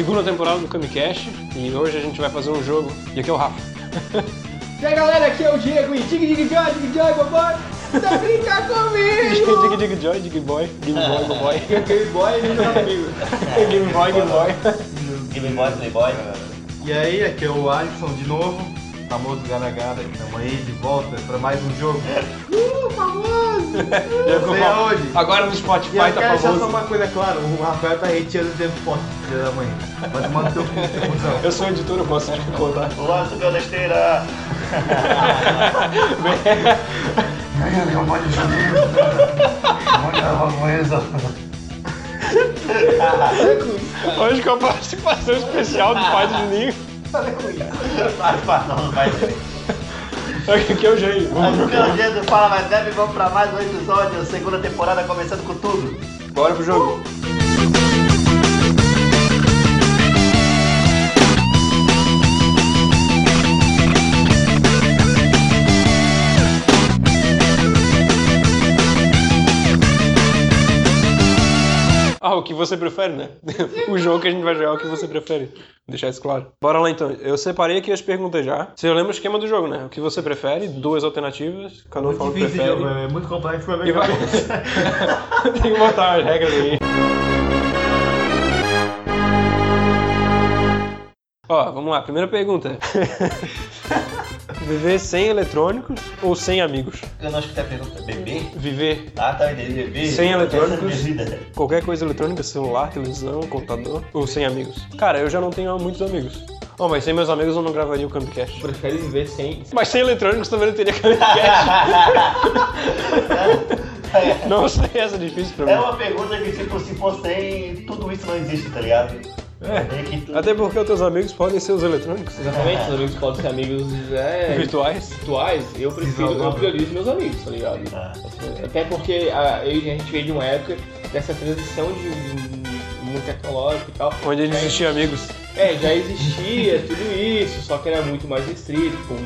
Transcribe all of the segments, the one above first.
segunda temporada do Camicast e hoje a gente vai fazer um jogo. E aqui é o Rafa. E aí galera, aqui é o Diego e dig dig joy, dig joy, boboy, tá brincar comigo! dig dig joy, dig boy, game boy, boy. Game Boy e não comigo. game boy, game boy. Game Boy, Playboy. E aí, aqui é o Alisson de novo, famoso Gana, estamos aí de volta para mais um jogo. Uh, famoso! Sei aonde? Agora no E Spotify eu tá quero só uma coisa clara, o Rafael tá retirando o tempo forte do dia da manhã. Vai tomar no teu cu, cuzão. Eu sou editor, eu posso te contar. O Alisson deu da esteira. Ganha meu mano de Juninho. Manda uma coisa. Hoje com a participação especial do pai do Juninho. Participação do pai dele. Aqui é o Jair. Vamos Aqui é o do Fala Mais Leve, vamos pra mais um episódio, segunda temporada começando com tudo. Bora pro jogo. Ah, o que você prefere, né? o jogo que a gente vai jogar é o que você prefere. Vou deixar isso claro. Bora lá então. Eu separei aqui as perguntas já. Você lembra o esquema do jogo, né? O que você prefere, duas alternativas, cada um fala o que prefere. jogo, é muito complexo pra mim. vai... Tem que botar as regras aí. Ó, vamos lá. Primeira pergunta. Viver sem eletrônicos ou sem amigos? Eu não escutei a pergunta. Bebê? Viver Ah, tá, entendi. Bebê. Sem eletrônicos. É qualquer coisa eletrônica, celular, televisão, computador, ou sem amigos? Cara, eu já não tenho muitos amigos. Oh, mas sem meus amigos eu não gravaria o Campcast. Prefere viver sem. Mas sem eletrônicos também não teria Campcast. não sei, essa é difícil pra mim. É uma pergunta que, tipo, se for sem, tudo isso não existe, tá ligado? É. Até porque os teus amigos podem ser os eletrônicos. Exatamente, os amigos podem ser amigos é, Virtuais. virtuais. Eu prefiro, eu priorizo meus amigos, tá ligado? Ah. Até porque a, eu e a gente veio de uma época dessa transição de, de mundo tecnológico e tal. Onde ainda existiam amigos. É, já existia tudo isso, só que era muito mais restrito, com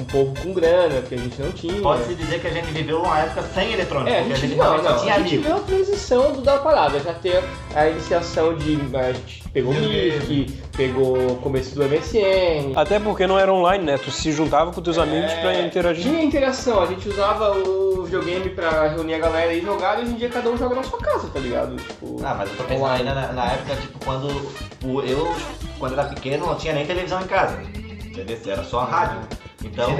um povo com grana, que a gente não tinha. Pode-se dizer que a gente viveu uma época sem eletrônico, É, a gente, a não, gente não, só tinha a gente amigos. viu a transição do, da parada, já tem a iniciação de. A gente pegou o Mirk, pegou o começo do MSN. Até porque não era online, né? Tu se juntava com teus amigos pra interagir. Tinha interação, a gente usava o videogame pra reunir a galera e jogar, e hoje em dia cada um joga na sua casa, tá ligado? Tipo, Ah, mas eu tô pensando online. ainda na, na época, tipo, quando o, eu, quando era pequeno, não tinha nem televisão em casa. Entendeu? Era só rádio. Então,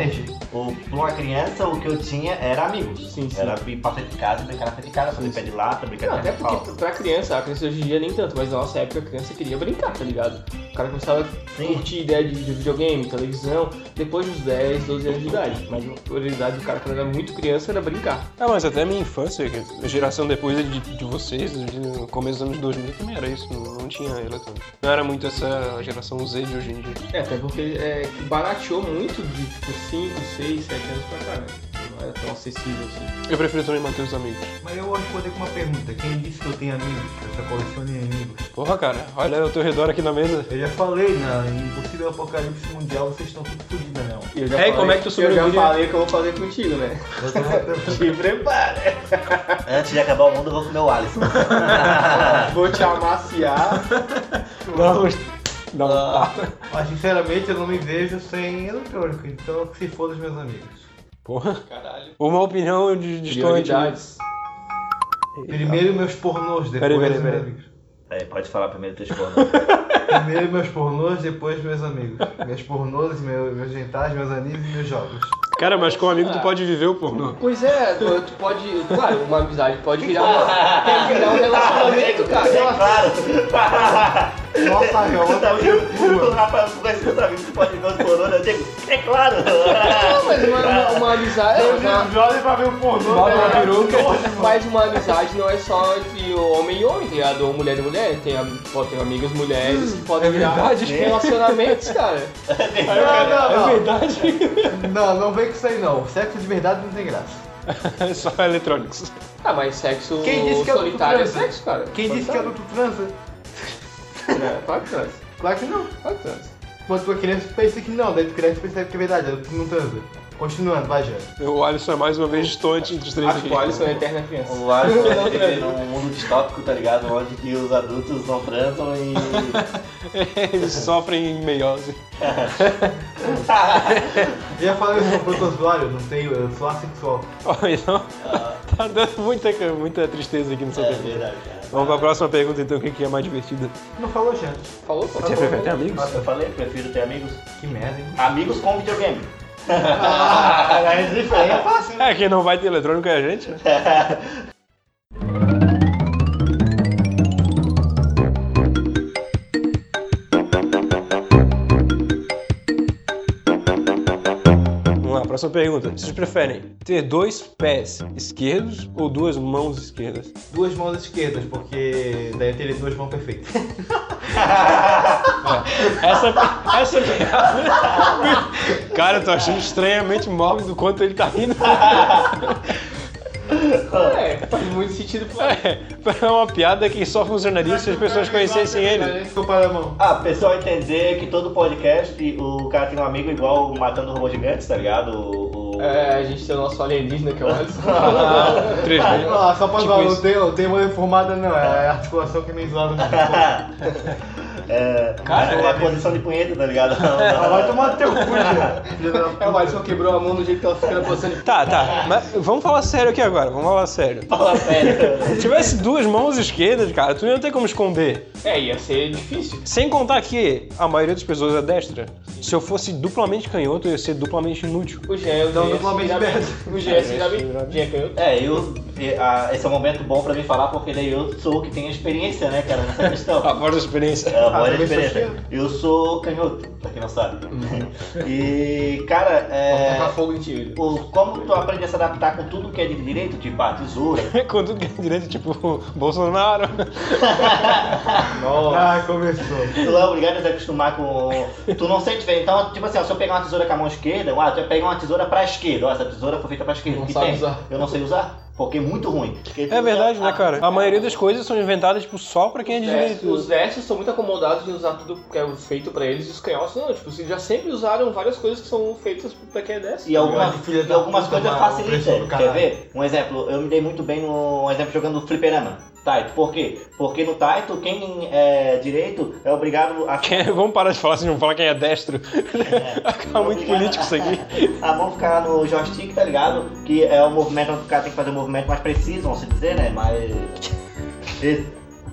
o, pra uma criança, o que eu tinha era amigos. Sim, sim. Era ir pra frente de casa, brincar na frente de casa, fazer pé de lata, brincar Não, de até pau. porque pra criança, a criança hoje em dia nem tanto, mas na nossa época a criança queria brincar, tá ligado? O cara começava a curtir ideia de, de videogame, televisão, depois dos 10, 12 anos de idade. Mas a prioridade do cara quando era muito criança era brincar. Ah, mas até a minha infância, a geração depois de, de vocês, de- no começo dos anos 2000 também era isso, não, não tinha eletrônico. Não era muito essa geração Z de hoje em dia. É, até porque é, barateou muito de tipo 5, 6, 7 anos pra cá, né? Não era tão acessível assim. Eu prefiro também manter os amigos. Mas eu vou responder com uma pergunta. Quem disse que eu tenho amigos? Eu só coleciono amigos. Porra, cara, olha ao teu redor aqui na mesa. Eu já falei, na impossível apocalipse mundial, vocês estão tudo fodidos, né? E eu já É, como é que tu Eu sobreviveria? já falei o que eu vou fazer contigo, né? Eu Te prepara! Antes de acabar o mundo, eu vou comer o Alisson. Vou te amaciar. Vamos um tapa. Mas sinceramente eu não me vejo sem eletrônico, então se foda os meus amigos. Porra. Caralho. Uma opinião de distante. Prioridades. Primeiro meus pornôs, depois Peraí, peraí, meus peraí. amigos. É, pode falar primeiro teus pornôs. Primeiro meus pornôs, depois meus amigos. Minhas pornôs, meus, meus gentais, meus animes e meus jogos. Cara, mas com um amigo tu pode viver o pornô. Pois é, tu tu pode. Claro, uma amizade pode virar, uma, pode virar um relacionamento, É cara. claro. Nossa, eu Tu tá vendo? O rapaz meus amigos que pode ver os pornôs, eu digo, é claro. Não, mas uma, uma, uma amizade. Uma, Joga pra ver o pornô. Bota uma né? peruca. mas uma amizade não é só entre homem e homem, tá ligado? Ou mulher e mulher. Tem, ter amigas mulheres que podem É virar verdade. relacionamentos, cara. Não, não, É não. verdade. Não, não vem com isso aí não. Sexo de verdade não tem graça. É só eletrônicos. Ah, mas sexo Quem disse que é solitário é sexo, cara. Quem disse que adulto transa? É, claro que transa. Claro que não. Claro que transa. Quando tua criança pensa que não, daí tu cresce e percebe que é verdade, adulto não transa. Continuando, vai, Jean. O Alisson é mais uma vez distante entre os três Acho aqui. o Alisson é a eterna criança. O Alisson vive num mundo distópico, tá ligado? Onde que os adultos não transam e. Eles sofrem em meiose. Eu ia falar, eu sou protozoário, não tenho, eu sou assexual. Então, tá dando muita, muita tristeza aqui no seu É verdade, cara. Vamos pra próxima pergunta então, o que que é mais divertida? Não falou, Jean. Falou, pô. Você prefere ter amigos? Eu falei, prefiro ter amigos. Que merda, hein? Amigos com videogame. Ah, é fácil. É, quem não vai ter eletrônico é a gente, né? próxima pergunta. Vocês preferem ter dois pés esquerdos ou duas mãos esquerdas? Duas mãos esquerdas, porque daí eu teria duas mãos perfeitas. Essa, essa Cara, eu tô achando estranhamente mórbido o quanto ele tá rindo. É, faz muito sentido pra É, é uma piada que só funcionaria se as pessoas conhecessem ele. Ah, o pessoal entender que todo podcast o cara tem um amigo igual matando robôs gigantes, tá ligado? O, o- É, a gente tem o nosso alienígena que é o Alisson. 3D. Ah, só pra Tipo falar, não tem, não tem uma reformada não, é a articulação que meio zoada. é, Cara, é a é- posição de punheta, tá ligado? Não, não. vai tomar teu cu, É, o Alisson quebrou a mão do jeito que ela fica na posição de... Tá, tá. Mas vamos falar sério aqui agora. Vamos falar sério. Fala sério. Se tivesse duas mãos esquerdas, cara, tu não ia ter como esconder. É, ia ser difícil. Sem contar que a maioria das pessoas é destra. Se eu fosse duplamente canhoto, eu ia ser duplamente inútil. O Jean, o Então, Jean duplamente aberto. O se bem. Jean canhoto. É, eu, esse é um momento bom pra mim falar, porque daí eu sou o que tem experiência, né, cara, nessa questão. A voz da experiência. É, sou experiência. esquerdo. Eu sou canhoto, pra quem não sabe. E, cara, Vou é. tacar fogo em ti. O, como tu aprende a se adaptar com tudo que é de direito, tipo a tesoura, Com tudo que é direito, tipo, Bolsonaro. Nossa. Ah, começou. tu é obrigado a se acostumar com. Tu não sente diferença. Então, tipo assim, ó, se eu pegar uma tesoura com a mão esquerda, ah, tu vai pegar uma tesoura pra esquerda. Ó, essa tesoura foi feita pra esquerda. Não que sabe tem? usar. Eu não sei usar, porque é muito ruim. Porque É verdade, né, cara? A maioria das coisas são inventadas, tipo, só pra quem é destros- direito. Os destros são muito acomodados em usar tudo que é feito pra eles e os canhotos não. Tipo, eles já sempre usaram várias coisas que são feitas pra quem é destro. E algumas, Filha e algumas coisas facilitam. Quer ver? Um exemplo, eu me dei muito bem no um exemplo jogando fliperama. Taito, por quê? Porque no Taito, quem é direito é obrigado a Quem- Vamos parar de falar assim, vamos falar quem é destro. Acaba muito político isso aqui. A mão ficar no joystick, tá ligado? Que é o movimento onde o cara tem que fazer um movimento mais preciso, vamos dizer, né? Mais.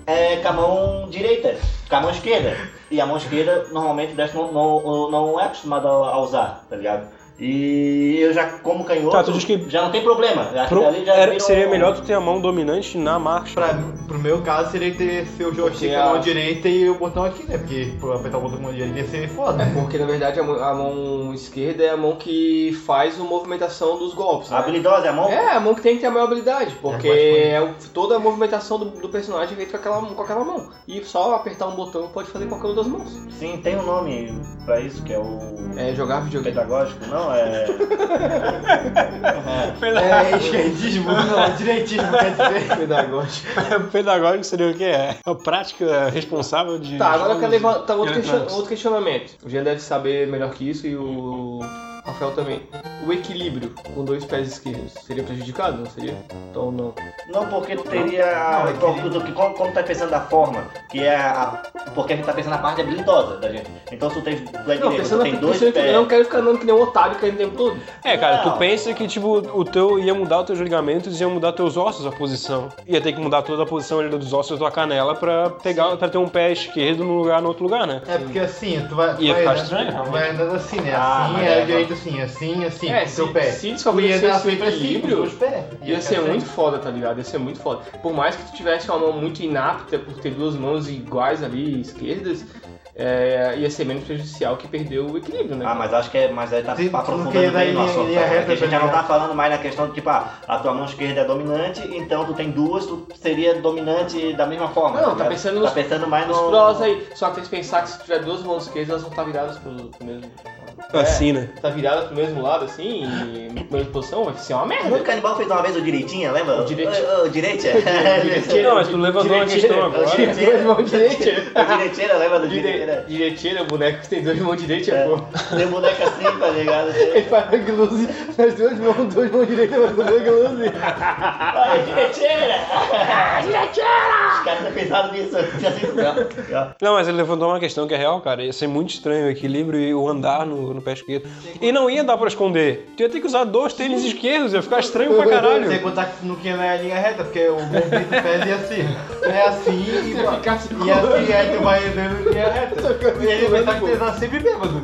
É com a mão direita, com a mão esquerda. E a mão esquerda, normalmente, o destro não, não, não é acostumado a usar, tá ligado? E eu já, como canhoto, Tá, tu diz que- já não tem problema. Acho Pro- que ali já era- seria um- melhor tu ter a mão dominante na marcha. Pra, pro meu caso seria ter seu joystick a mão direita e o botão aqui, né? Porque pra apertar o botão com a mão direita ia ser foda. É porque na verdade a mão, a mão esquerda é a mão que faz a movimentação dos golpes. Né? Habilidosa, é a mão. É, a mão que tem que ter a maior habilidade, porque É, é, o- toda a movimentação do, do personagem é feita com aquela, com aquela mão. E só apertar um botão pode fazer com qualquer uma das mãos. Sim, tem um nome pra isso, que é o. É jogar videogame. Pedagógico? Não, é. É esquerdismo, não, direitismo quer dizer. Pedagógico. Pedagógico seria o quê? É a prática responsável de. Tá, agora eu quero levantar outro, question- eletrônicos. outro questionamento. O Jean deve saber melhor que isso e o Rafael também. O equilíbrio com dois pés esquerdos seria prejudicado, não seria? Então não. Não, porque tu teria. Não, é como, como tá pensando da forma, que é a. Porque a gente tá pensando na parte habilidosa da gente. Então se tu tem. Tu é Não, direito, pensando tu tem dois que eu pés. não quero ficar andando que nem um otário caindo o tempo todo. É, cara, tu Não. pensa que, tipo, o teu ia mudar os teus ligamentos e ia mudar teus ossos a posição. Ia ter que mudar toda a posição ali dos ossos da tua canela pra pegar, para ter um pé esquerdo num lugar, no outro lugar, né? É porque assim, tu vai. tu Ia vai ficar andando- estranho, Tu vai andando assim, né? Ah, Assim, mas é é, direito assim, assim, assim, É, com seu se- pé. se dar o assim equilíbrio, pés. Ia ser muito foda, tá ligado? Ia ser muito foda. Por mais que tu tivesse uma mão muito inapta por ter duas mãos iguais ali, esquerdas, é, ia ser menos prejudicial que perder o equilíbrio, né? Ah, mas acho que é. Mas aí tá Sim, aprofundando bem no assunto. tá? a gente já não tá falando mais na questão de tipo, ah, a tua mão esquerda é dominante, então tu tem duas, tu seria dominante da mesma forma. Não, tá ligado? pensando Tá nos- pensando mais Os no. prós aí. Só que tem que pensar que se tiver duas mãos esquerdas, elas vão estar viradas pro, pro mesmo. Assim, né? Tá virada pro mesmo lado, assim, e na mesma posição, vai ser uma O merda. canibal fez uma vez o direitinho, lembra? O direitinho. O, o direitinho. Direitinho. Não, mas tu levantou uma questão agora. Irmão direiteira. O direitinho, lembra do Dire- direitinho? Direiteira, o boneco que tem dois mãos direitas, É. pô. Tem um boneco assim, tá ligado? Ele faz a glose nas duas mãos, duas mãos direitas, mas duas glose. Ai, direiteira! Direiteira! Os caras estão pensando nisso. Ó. Não, mas ele levantou uma questão que é real, cara. Ia ser muito estranho o equilíbrio e o andar no, no pé esquerdo. E não ia dar pra esconder. Tu ia ter que usar dois tênis esquerdos, ia ficar estranho pra Sem caralho. contar que não tinha na linha reta, porque o movimento do pé ia assim. É assim e, e assim, aí tu vai andando em linha reta. E ele vai estar tá sempre bêbado.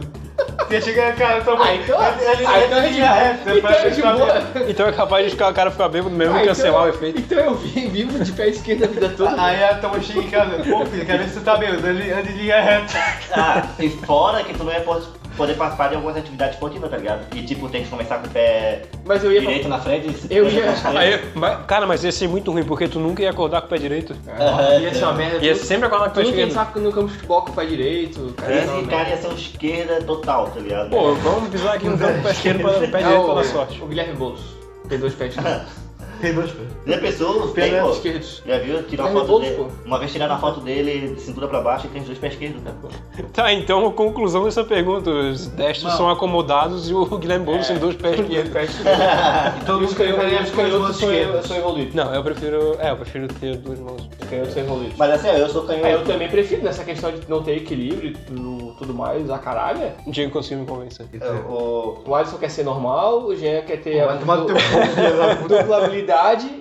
Você chega, cara, então, Ah, então- ele, ah, ele então é linha reta. Então é de boa. Então é capaz de ficar, o cara ficar bêbado mesmo Ah, e cancelar então- o efeito. Então eu vi, vivo de pé esquerdo a vida toda. Aí a tua chega em casa, pô filho, quero ver se tu tá bêbado, ele anda em linha reta. Ah, e fora que tu não po- poder participar de algumas atividades esportivas, tá ligado? E tipo, tem que começar com o pé Mas eu ia. direito na frente e Eu ia- Aí, mas- cara, mas ia ser muito ruim, porque tu nunca ia acordar com o pé direito. Ah, ia ser uma merda. Ia Tu- sempre acordar com o pé não tem esquerdo. saco no campo de futebol com o pé direito. Cara, ia ser uma Esse cara ia ser um esquerda total, tá ligado? Pô, vamos pisar aqui no campo com o pé esquerdo pra pé É direito pra dar sorte. o Guilherme Boulos. Tem dois pés esquerdos. Tem dois pés. Já pensou? Pés pô. esquerdos. Já viu? Tirar uma foto dele. Uma vez tiraram a foto dele de cintura pra baixo e tem os dois pés esquerdos. Pô. Tá, então a conclusão dessa pergunta. Os destros Não. são acomodados e o Guilherme Boulos tem dois pés esquerdos. Então Os canhotos são evoluídos. Não, eu prefiro. É, eu prefiro ter duas mãos. Os canhotos são evoluídos. Mas assim, eu sou É, eu canhoto. também prefiro nessa questão de não ter equilíbrio e tudo, mais, a caralho. Um dia eu consigo me convencer. O- O Alisson quer ser normal, o Jean quer ter Vai tomar teu dupla habilidade,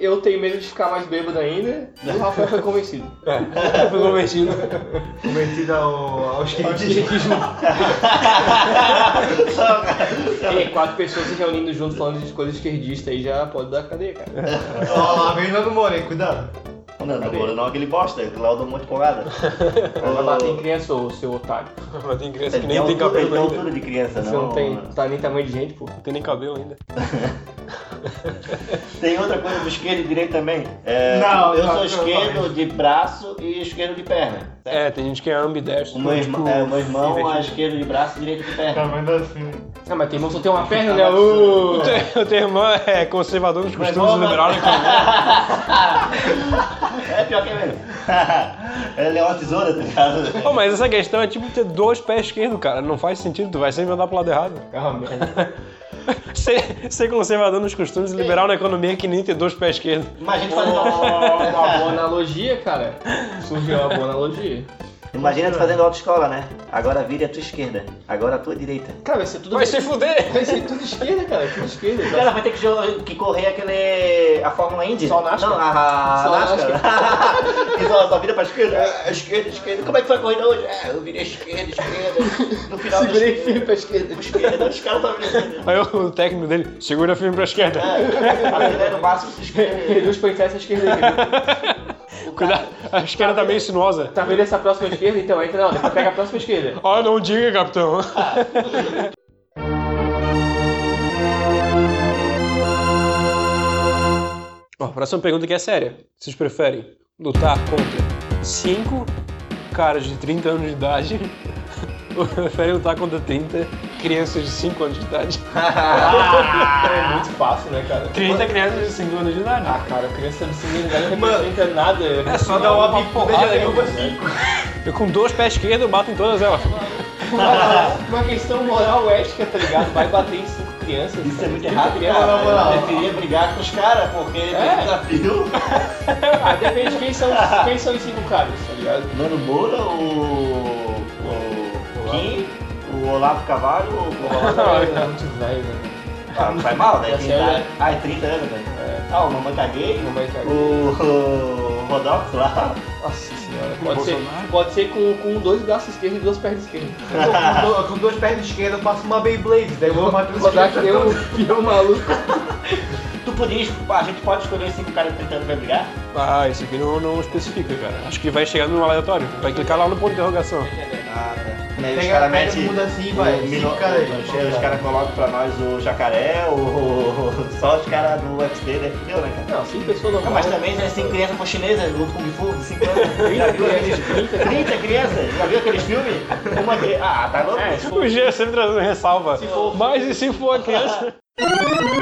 eu tenho medo de ficar mais bêbado ainda, e o Rafael foi convencido. Eu fui convencido. Convertido ao, ao esquerdismo. E quatro pessoas se reunindo junto falando de coisa esquerdista aí já pode dar cadeia, cara. Ó, a vez não mora, hein? Cuidado. Não, não, não, não aquele bosta, aquele lá eu dou um monte de porrada. Vai bater em criança, ô seu otário. Mas tem criança que nem tem altura- cabelo tem ainda. altura de criança, Você não. não tem, tá nem tamanho de gente, pô. Não tem nem cabelo ainda. Tem outra coisa do esquerdo e direito também. É, Não, eu não, sou não, esquerdo não. de braço e esquerdo de perna. É, tem gente que é ambidestro. O meu, tipo, irmão, é, o meu irmão é invertido. esquerdo de braço e direito de Tá perna. vendo assim? Ah, mas tem irmão só tem uma perna, né? Uh! O teu- O teu irmão é conservador nos costumes irmão, liberal na economia. É pior que é mesmo. Ele é uma tesoura, tá ligado? Pô, mas essa questão é tipo ter dois pés esquerdos, cara. Não faz sentido, tu vai sempre andar pro lado errado. Ah, merda. Ser, ser conservador nos costumes e liberal na economia é que nem ter dois pés esquerdos. Imagina tu Uma, fazendo uma boa analogia, cara. Surgiu uma boa analogia. Imagina tu fazendo autoescola, né? Agora vire a tua esquerda, agora a tua direita. Cara, vai ser tudo. Vai se fuder! Vai ser tudo esquerda, cara. Tudo esquerda. O cara vai ter que, jo- que correr aquele. a Fórmula Indy. Só NASCAR. Não, a, a Só NASCAR. que só, só vira pra esquerda. É, esquerda, esquerda. Como é que foi a corrida hoje? É, eu virei esquerda, esquerda. No final da Segurei firme pra esquerda. esquerda. Os caras estão virando. Aí o técnico dele segura firme pra esquerda. É, acelera o máximo pra esquerda. Reduz pra entrar essa esquerda aí. Cuidado, a esquerda tá meio sinuosa. Tá vendo essa próxima esquerda? Então entra não, depois pega a próxima esquerda. Ó, não diga, capitão. Ó, a próxima pergunta aqui é séria. Vocês preferem lutar contra 5 caras de 30 anos de idade ou preferem lutar contra 30 crianças de 5 anos de idade? é muito fácil, né, cara? 30 crianças de 5 anos de idade. Ah, cara, criança de 5 anos não representa nada. É só dar uma bicuda aí, derruba cinco. Eu com dois pés esquerdos eu bato em todas elas. Uma questão moral ética, tá ligado? Vai bater em 5 crianças. Isso é muito 30 errado, cara. na moral. Eu preferia brigar com os caras, porque É. tem desafio. Ah, depende de quem são, quem são os 5 caras, tá ligado? Mano Moura, o. o. Kim, o Olavo Cavalho, o. É muito velho, né? Ah, não faz mal, né? Tá 30, certo. ah, é 30 anos, velho. É. Ah, o Mamãe Caguei, Mamãe Caguei. o, o Rodox lá. Nossa senhora. Pode ser, pode ser com, com dois braços esquerdos e duas pernas esquerdas. Com Com duas pernas esquerdas eu faço uma Beyblade, daí eu vou matar os Vou dar que nem um maluco. Tu podia, a gente pode escolher os 5 caras de 30 anos pra brigar? Ah, isso aqui não, não especifica, cara. Acho que vai chegar no aleatório. Vai clicar lá no ponto de interrogação. Ah, tá. Né, os Pega- caras metem o mundo assim, vai, mino- cinco cara aí. os, os caras colocam pra nós o jacaré, o, o- só os caras do UFC, né? Fudeu, né, cara? Não, cinco pessoas Não, normais. mas também né, cinco crianças com chinesas, luta Kung Fu, de 5 anos. Já viu aqueles 30 crianças? Já viu aqueles filmes? Uma criança. Ah, tá louco? É, O G sempre trazendo ressalva. Se for- Mas e se for a criança?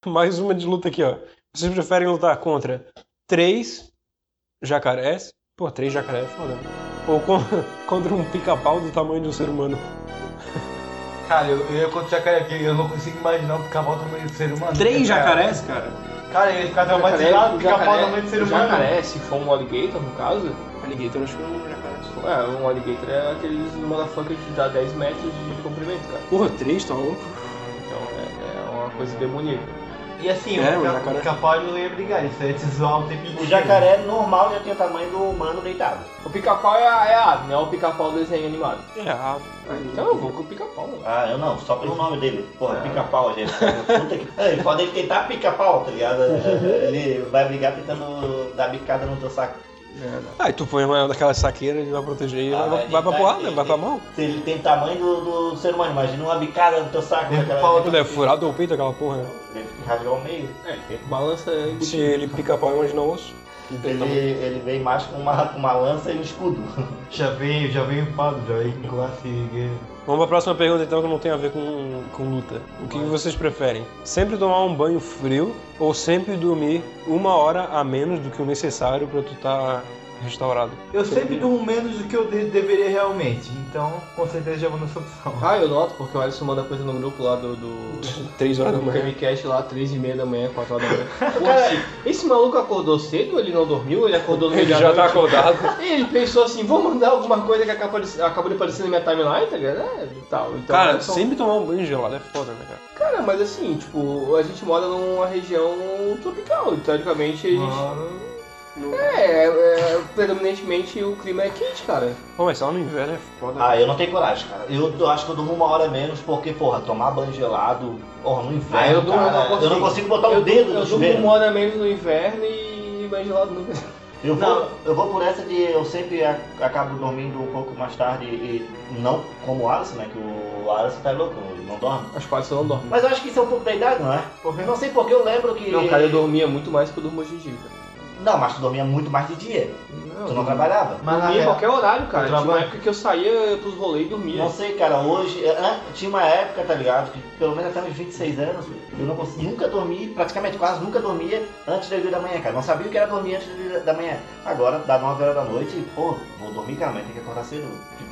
Mais uma de luta aqui, ó. Vocês preferem lutar contra três jacarés? Pô, três jacarés é foda. Ou con- contra um pica-pau do tamanho de um ser humano? Cara, eu, eu ia contra o jacaré aqui, eu não consigo imaginar um pica-pau do tamanho do ser humano. Três Cara, jacarés, cara? Cara, ele ia ficar traumatizado, o pica-pau do tamanho do ser o humano. jacaré, se for um alligator, no caso, Alligator acho que não é um jacaré. se for- é, um alligator é aqueles motherfuckers de dar 10 metros de comprimento, cara. Porra, três, tá louco? Então é, é uma coisa demoníaca. E assim, É, o o pica- jacaré- o pica-pau ele não ia brigar, isso ia te zoar o tempo inteiro. O jacaré normal já tem o tamanho do humano deitado. O pica-pau é a, é a ave, não é o pica-pau do desenho animado. É, a Então eu vou com o pica-pau. Ah, eu não, só pelo nome dele. Porra, É. pica-pau, gente. Puta que... É, Ele pode ele tentar pica-pau, tá ligado? Ele vai brigar tentando dar bicada no teu saco. Ah, e tu põe uma daquelas saqueiras e vai proteger e Ah, vai, vai vai pra tentar porrada, ele- vai pra mão. Se ele tem tamanho do, do ser humano, imagina uma bicada no teu saco. Ele pau Quando é furado ou peito aquela porra, né? Ele rasgar o meio. É, tem balança Se ele pica pau, imagina o osso. Ele, ele vem mais com uma, com uma lança e um escudo. Já veio, já veio upado, já veio com classe guerreiro. Vamos pra próxima pergunta então que não tem a ver com, com luta. O que vocês preferem? Sempre tomar um banho frio ou sempre dormir uma hora a menos do que o necessário pra tu estar restaurado? Eu sempre durmo menos do que eu de- deveria realmente, então com certeza já vou nessa opção. Ah, eu noto, porque o Alisson manda coisa no grupo lá do. do... Três horas da Do manhã. Camicast lá, 3 e meia da manhã, 4 horas da manhã. Esse maluco acordou cedo, ele não dormiu, ele acordou no meio Ele da já tá acordado. E ele pensou assim, vou mandar alguma coisa que acabou de, acabou de aparecer na minha timeline, tá ligado? É, tal. Então, Cara, Alisson- sempre tomar um banho gelado é foda, né, cara? Cara, mas assim, tipo, a gente mora numa região tropical, teoricamente a gente. É, é, predominantemente o clima é quente, cara. Pô, mas só no inverno é foda. Ah, eu não tenho coragem, cara. Eu, eu acho que eu durmo uma hora menos porque, porra, tomar banho gelado, porra, no inverno, Ah, eu durmo, cara, eu não eu não consigo botar o eu dedo no Eu chuveiro. durmo uma hora menos no inverno e mais gelado no. Eu vou, Não. eu vou por essa de eu sempre acabo dormindo um pouco mais tarde e não como o Alisson, né? Que o Alisson tá louco, ele não dorme. As quatro você não dorme. Mas eu acho que isso é um pouco da idade, não é? Porque não sei porque eu lembro que. Não, cara, eu dormia muito mais que eu durmo hoje em dia, cara. Não, mas tu dormia muito mais de dia. Não, Tu não trabalhava. Mas dormia qualquer horário, cara. Tinha uma época que eu saía pros rolês e dormia. Não sei, cara, hoje. é, Tinha uma época, tá ligado? Que pelo menos até uns 26 anos, eu não consegui, nunca dormi, praticamente quase nunca dormia antes das 8 da manhã, cara. Não sabia o que era dormir antes das 8 da manhã. Agora, dá 9 horas da noite e, pô, vou dormir, cara, mas tem que acordar cedo.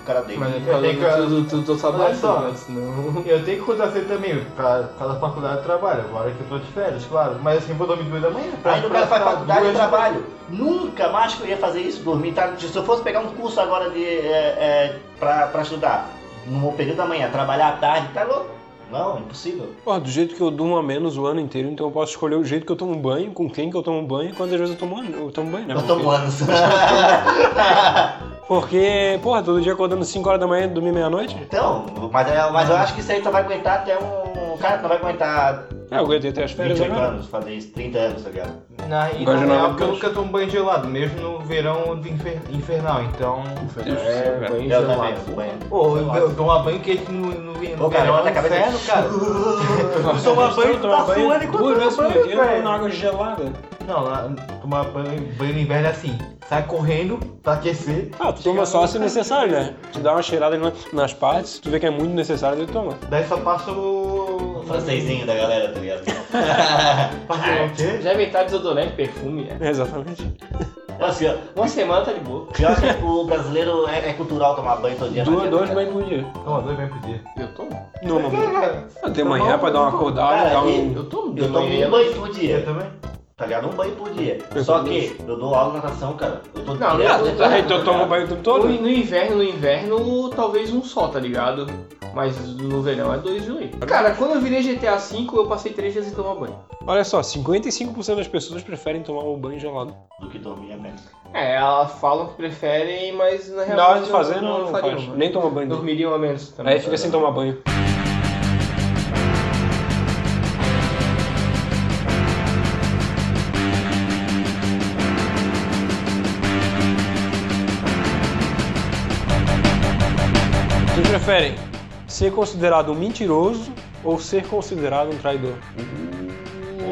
O cara deita. Mas Eu tenho do, do, do, do trabalho, só. Senão... Eu tenho que acordar cedo também, por causa por causa da faculdade eu trabalho, agora que eu tô de férias, claro. Mas assim, vou dormir duas da manhã. pra- Aí o pra cara faz faculdade e trabalho. Nunca mais que eu ia fazer isso, dormir. Tá? Se eu fosse pegar um curso agora de, é, é, pra, pra estudar, no período da manhã, trabalhar à tarde, tá louco? Não, impossível. Pô, do jeito que eu durmo a menos o ano inteiro, então eu posso escolher o jeito que eu tomo banho, com quem que eu tomo banho e quantas vezes eu tomo, eu tomo banho, né? Eu tomo anos. Porque, porra, todo dia acordando 5 horas da manhã e dormir meia-noite? então, mas, é- mas eu acho que isso aí tu vai aguentar até um. O cara não vai aguentar É, eu aguentei até as férias 28 agora. anos fazer isso, 30 anos, tá ligado? Na, e Agora na é real, porque eu nunca tomo banho gelado, mesmo no verão do infer- infernal, então. É, banho Eu gelado. também, eu banho. Pô, eu, eu tomo banho quente no, no, no Ô, cara, verão, é cabeça- inferno, cara. Tomar eu banho, estou tá suando enquanto vezes toma banho, velho. na água gelada. Não, lá, tomar banho, banho no inverno é assim, sai correndo pra aquecer, Ah, tu toma só se necessário, né? Tu dá uma cheirada na- nas partes, tu vê que é muito necessário, tu toma. daí só passa o... O francesinho da galera, tá ligado? Já inventar desodorante, perfume, é. É, exatamente. Assim, ó, Uma semana tá de boa. pior que o brasileiro é, é cultural tomar banho todo dia. não Duas, adianta, dois cara. banhos por dia. Toma dois banhos por dia. Eu tomo. Não, mano. De manhã pra dar uma acordada, Cara, dar um... Eu tomo. de Eu tomo manhã. um banho por Eu dia, também. Tá ligado? Um banho por dia. Eu Só que eu dou aula de natação, cara. Eu tô Não, direto não, não, da Ah, então toma banho o tempo No, todo? no inverno, no inverno, talvez um só, tá ligado? Mas no verão é dois de. Cara, quando eu virei GTA V, eu passei três dias sem tomar banho. Olha só, 55% das pessoas preferem tomar um banho gelado. Do que dormir, né? É, elas falam que preferem, mas na real. Na hora de fazer, não, não fariam, faz. Nem toma banho. Dormiriam a menos também. Aí fica sem tomar banho. Preferem ser considerado um mentiroso ou ser considerado um traidor?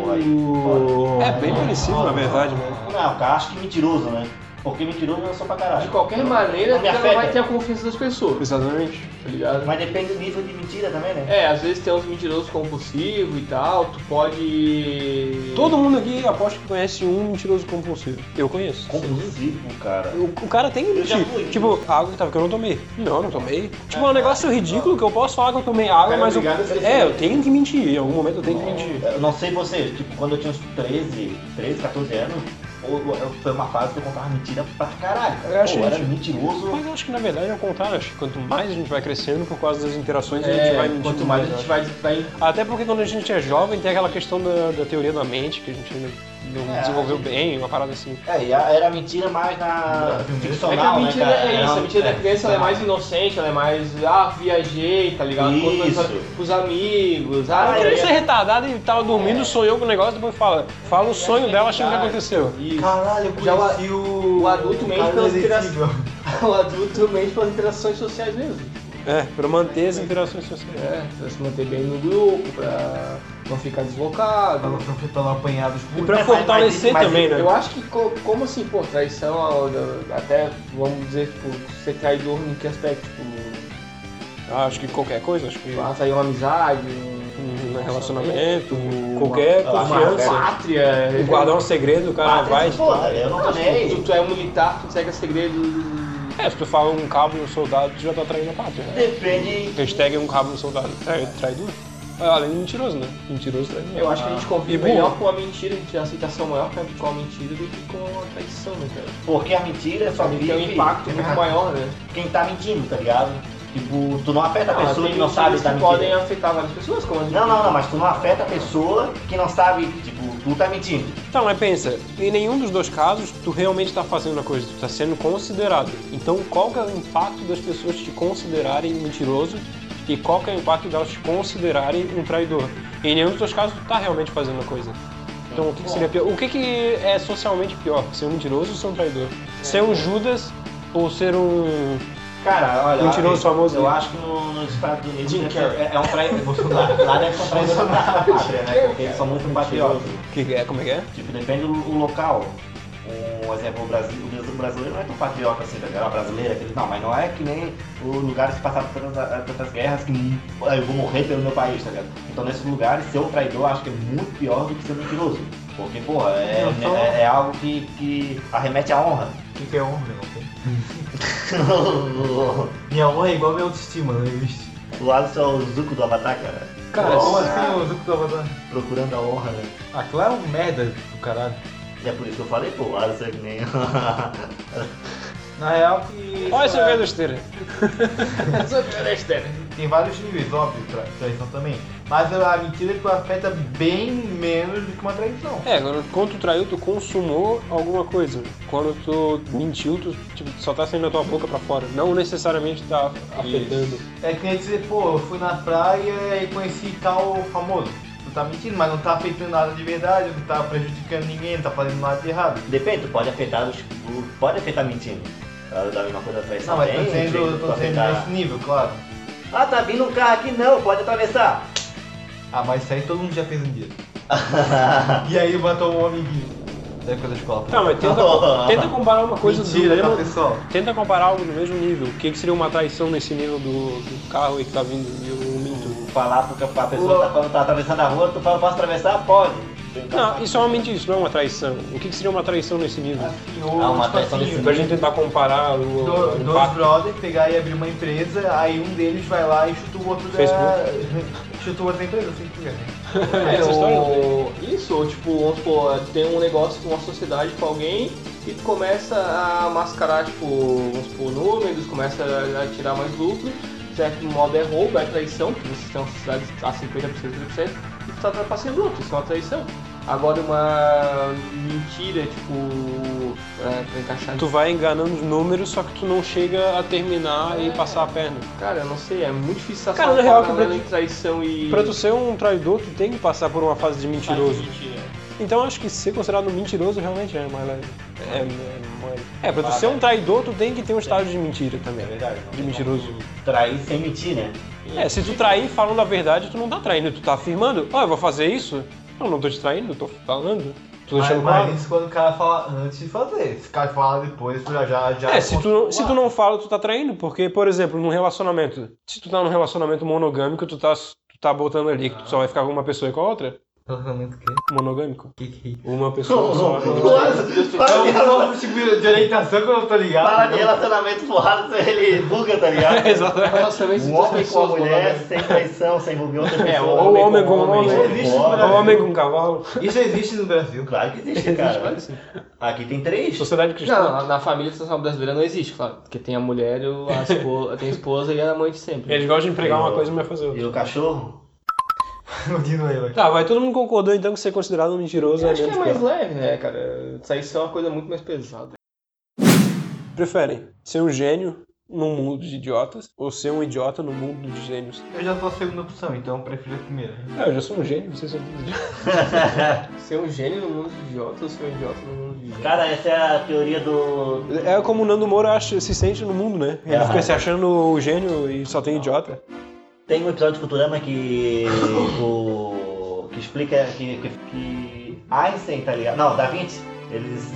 Foda. É bem parecido, na verdade, né? Não, cara, acho que mentiroso, né? Porque mentiroso eu sou pra caralho. De qualquer maneira, Não tu não vai ter a confiança das pessoas, Exatamente. tá ligado? Mas depende do nível de mentira também, né? É, às vezes tem uns mentirosos compulsivos e tal, tu pode. Todo mundo aqui aposto que conhece um mentiroso compulsivo. Eu conheço. Compulsivo, cara. O, o cara tem Eu mentir. fui. Tipo, a água que tava que eu não tomei. Não, não tomei. Tipo, é um negócio ridículo que eu posso falar que eu tomei água, Cara, mas eu, é, eu tenho que mentir. Em algum momento eu tenho que mentir. Eu não sei vocês, tipo, quando eu tinha uns 13, 13, 14 anos, foi uma fase que eu contava mentira pra caralho. Cara. Eu acho Pô, era mentiroso. Mas eu acho que na verdade é o contrário. Acho que quanto mais a gente vai crescendo por causa das interações, a gente vai É, mentindo. quanto mais a gente vai, vai Até porque quando a gente é jovem tem aquela questão da, da teoria da mente, que a gente não É, desenvolveu a gente- bem, uma parada assim. É, e a- era mentira mais na É que ficcional, É que a né, mentira cara? é isso, a mentira é, da criança ela é mais inocente, ela é mais, ah, viajei, tá ligado? Conta Isso. com os amigos, A ah, criança eu é retardada e tava dormindo, sonhou com o negócio, depois fala, fala o sonho dela achando que aconteceu. Isso. Caralho, eu Já o- conheci o... o adulto mente pelas irresistível. o adulto mente pelas interações sociais mesmo. É, pra manter as interações sociais. É, pra se manter bem no grupo, pra não ficar Pra deslocado. não, pra não apanhar dos E pra É, mas- fortalecer mas- também, né? Eu acho que co- como assim, pô, traição, até, vamos dizer, tipo, ser traidor em que aspecto? Tipo, Ah, acho que qualquer coisa, acho que ah, sair uma amizade, um um relacionamento, qualquer uma- uma confiança. pátria. Guardar um segredo, o cara Ah, vai. se foda, eu não nem Tu, aí. tu é um militar, tu segue segredo. É, se tu fala um cabo e um soldado, tu já tá traindo a pátria. Né? Depende. Hashtag um cabo e um soldado. Trai- Traidor? Ah, Além de mentiroso, né? Mentiroso traidor. Eu acho que a gente convive E melhor com a mentira, a gente tem aceitação maior com a mentira do que com a traição, né, cara? Porque a mentira só tem um impacto muito maior, né? quem tá mentindo, tá ligado? Tipo, tu não afeta a pessoa que não sabe da que mentira. podem afetar várias pessoas, como Não, não, não, mas tu não afeta a pessoa que não sabe, tipo, tu tá mentindo. Então, mas pensa, em nenhum dos dois casos tu realmente tá fazendo a coisa, tu tá sendo considerado. Então, qual que é o impacto das pessoas te considerarem mentiroso e qual que é o impacto delas te considerarem um traidor? Em nenhum dos dois casos tu tá realmente fazendo a coisa. Então, o que, que seria pior? O que, que é socialmente pior? Ser um mentiroso ou ser um traidor? Ser um Judas ou ser um. Cara, olha, eu, famoso. eu acho que no- nos Estados Unidos Jim é, é um traidor. lá, lá deve ser um traidor da pátria, né? Porque eles são muito patriotas. Que que é? Como é que é? Tipo, depende do, do local. Um exemplo, o, Brasil, o Brasil- o brasileiro não é tão patriota assim, tá ligado? O brasileiro, aquele, não, mas não é que nem os lugares que passaram tantas, tantas guerras que hum, eu vou morrer pelo meu país, tá ligado? Então, nesses lugares, ser um traidor acho que é muito pior do que ser um mentiroso. Porque, porra, é, só- é, é algo que, que arremete à honra. O que, que é honra, não tem? Minha honra é igual a minha autoestima, não existe. o Alisson é o Zuko do Avatar, cara. Cara, Como assim, o Zuko do Avatar? Procurando a honra, né? Aquilo é um merda do caralho. E é por isso que eu falei, pô, o Alisson é que nem. Na real que... Olha esse é besteira. Tem vários níveis, óbvio, tra traição também. Mas a mentira tu afeta bem menos do que uma traição. É, quando, quando tu traiu, tu consumou alguma coisa. Quando tu mentiu, tu tipo, só tá saindo da tua boca pra fora. Não necessariamente tá afetando. É que nem dizer, pô, eu fui na praia e conheci tal famoso. Tu tá mentindo, mas não tá afetando nada de verdade, não tá prejudicando ninguém, não tá fazendo nada de errado. Depende, tu pode afetar os. Pode afetar mentindo. Ah, Da mesma coisa da traição. Não, mas tô dizendo, tô dizendo nesse nível, claro. Ah, tá vindo um carro aqui, não, pode atravessar. Ah, mas isso aí todo mundo já fez um dia. E aí matou um amiguinho da época da escola. Tá, mas tenta, tenta comparar uma coisa Mentira, do tá, mesmo. pessoal? Tenta comparar algo do mesmo nível. O que, que seria uma traição nesse nível do, do carro aí que tá vindo e o minto? Falar porque a pessoa tá, quando tá atravessando a rua, tu fala, posso atravessar? Pode. Não, isso é uma mentira, isso não é uma traição. O que, que seria uma traição nesse nível? Ah, uma traição assim, desse Pra gente tentar comparar o, do- o dois brothers pegar e abrir uma empresa, aí um deles vai lá e chuta o outro da. outro da empresa, assim que. É. Isso, tipo, vamos supor, tem um negócio, uma sociedade com alguém e começa a mascarar, tipo, vamos supor, números, começa a tirar mais lucro, certo modo é roubo, é traição, porque vocês têm uma sociedade a 50%, 30%, e tu tá trapaceando outro, isso é uma traição. Agora uma mentira, tipo, é, pra encaixar Tu vai enganando os números, só que tu não chega a terminar e passar a perna. Cara, eu não sei, é muito difícil Cara, na real, que pra tu- traição e... Pra tu ser um traidor, tu tem que passar por uma fase de mentiroso. Então acho que ser considerado um mentiroso realmente é mais, é, é ele. É, pra tu ser um traidor, tu tem que ter um estado de mentira também. É verdade. De mentiroso. Trair sem mentir, né? É, se tu trair falando a verdade, tu não tá traindo, tu tá afirmando, ó, eu vou fazer isso. Não, não tô te traindo, eu tô falando. Tô Mas, deixando mas isso quando o cara fala antes de fazer. Se o cara fala depois, tu já já. já É, se tu, se tu não fala, tu tá traindo, porque, por exemplo, num relacionamento, se tu tá num relacionamento monogâmico, tu tá, tu tá botando ali que tu só vai ficar com uma pessoa e com a outra. Relacionamento o quê? Monogâmico. Que que Uma pessoa só. Para de é? um novo tipo de orientação que eu não tô ligado. para de relacionamento porrada, ele buga, tá ligado? Exatamente. Relacionamento Um homem com a mulher, sem traição, sem envolver outra pessoa. É, Ou homem com homem. Isso existe no Ou Brasil. homem com cavalo. Isso existe no Brasil. Claro que existe, Existe, cara. Aqui tem três. Sociedade cristã. Não, na, família tradicional brasileira não existe, claro. Porque tem a mulher, o- a esposa, tem a esposa e a amante sempre. Eles gostam de empregar uma coisa e vai fazer E outra. o cachorro? Continua aí, vai. Tá, vai todo mundo concordou então que ser considerado um mentiroso Eu é acho que é mais pior. leve, né, cara? Traição é uma coisa muito mais pesada. Preferem ser um gênio num mundo de idiotas ou ser um idiota num mundo de gênios? Eu já tô a segunda opção, então eu prefiro a primeira. Ah, eu já sou um gênio, vocês são todos idiotas. Ser um gênio no mundo de idiotas ou ser um idiota no mundo de gênio? Cara, essa é a teoria do. É como o Nando Moura acha, se sente no mundo, né? Ele fica se achando o gênio e só tem idiota. Tem um episódio de Futurama que. o, que explica que, que, que Einstein, tá ligado? Não, Da Vinci. Eles.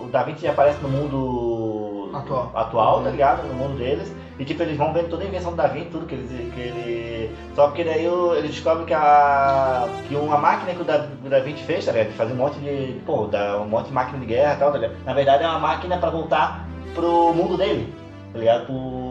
O Da Vinci aparece no mundo Atual. atual, tá ligado? No mundo deles. E tipo, eles vão vendo toda a invenção do Da Vinci, tudo que eles. Que ele... Só porque daí o- eles descobrem que a. que uma máquina que o Da, o da Vinci fez, tá ligado? De fazer um monte de. Pô, um monte de máquina de guerra e tal, tá ligado? Na verdade é uma máquina pra voltar pro mundo dele, tá ligado? Pro.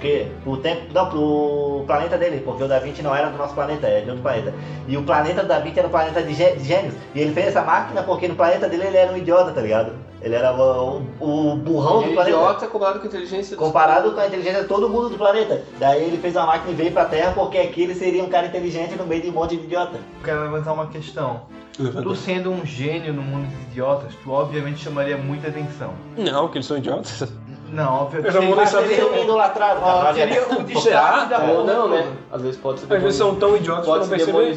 Quê? Pro tempo. Não, pro planeta dele, porque o Da Vinci não era do nosso planeta, é de outro planeta. E o planeta do Da Vinci era um planeta de, gê- de gênios. E ele fez essa máquina porque no planeta dele ele era um idiota, tá ligado? Ele era o, o, o burrão Ele do é planeta. idiota comparado com a inteligência Comparado com a inteligência de todo mundo do planeta. Daí ele fez uma máquina e veio pra Terra porque aqui ele seria um cara inteligente no meio de um monte de idiota. Eu quero levantar uma questão. Tu sendo um gênio no mundo dos idiotas, tu obviamente chamaria muita atenção. Não, porque eles são idiotas. Não, obviamente. Eu já mudei Mas sabe ele é um idolatrado, Ó, seria o Será? destaque da Ou não, né? Às vezes pode ser Às vezes são tão idiotas que Pode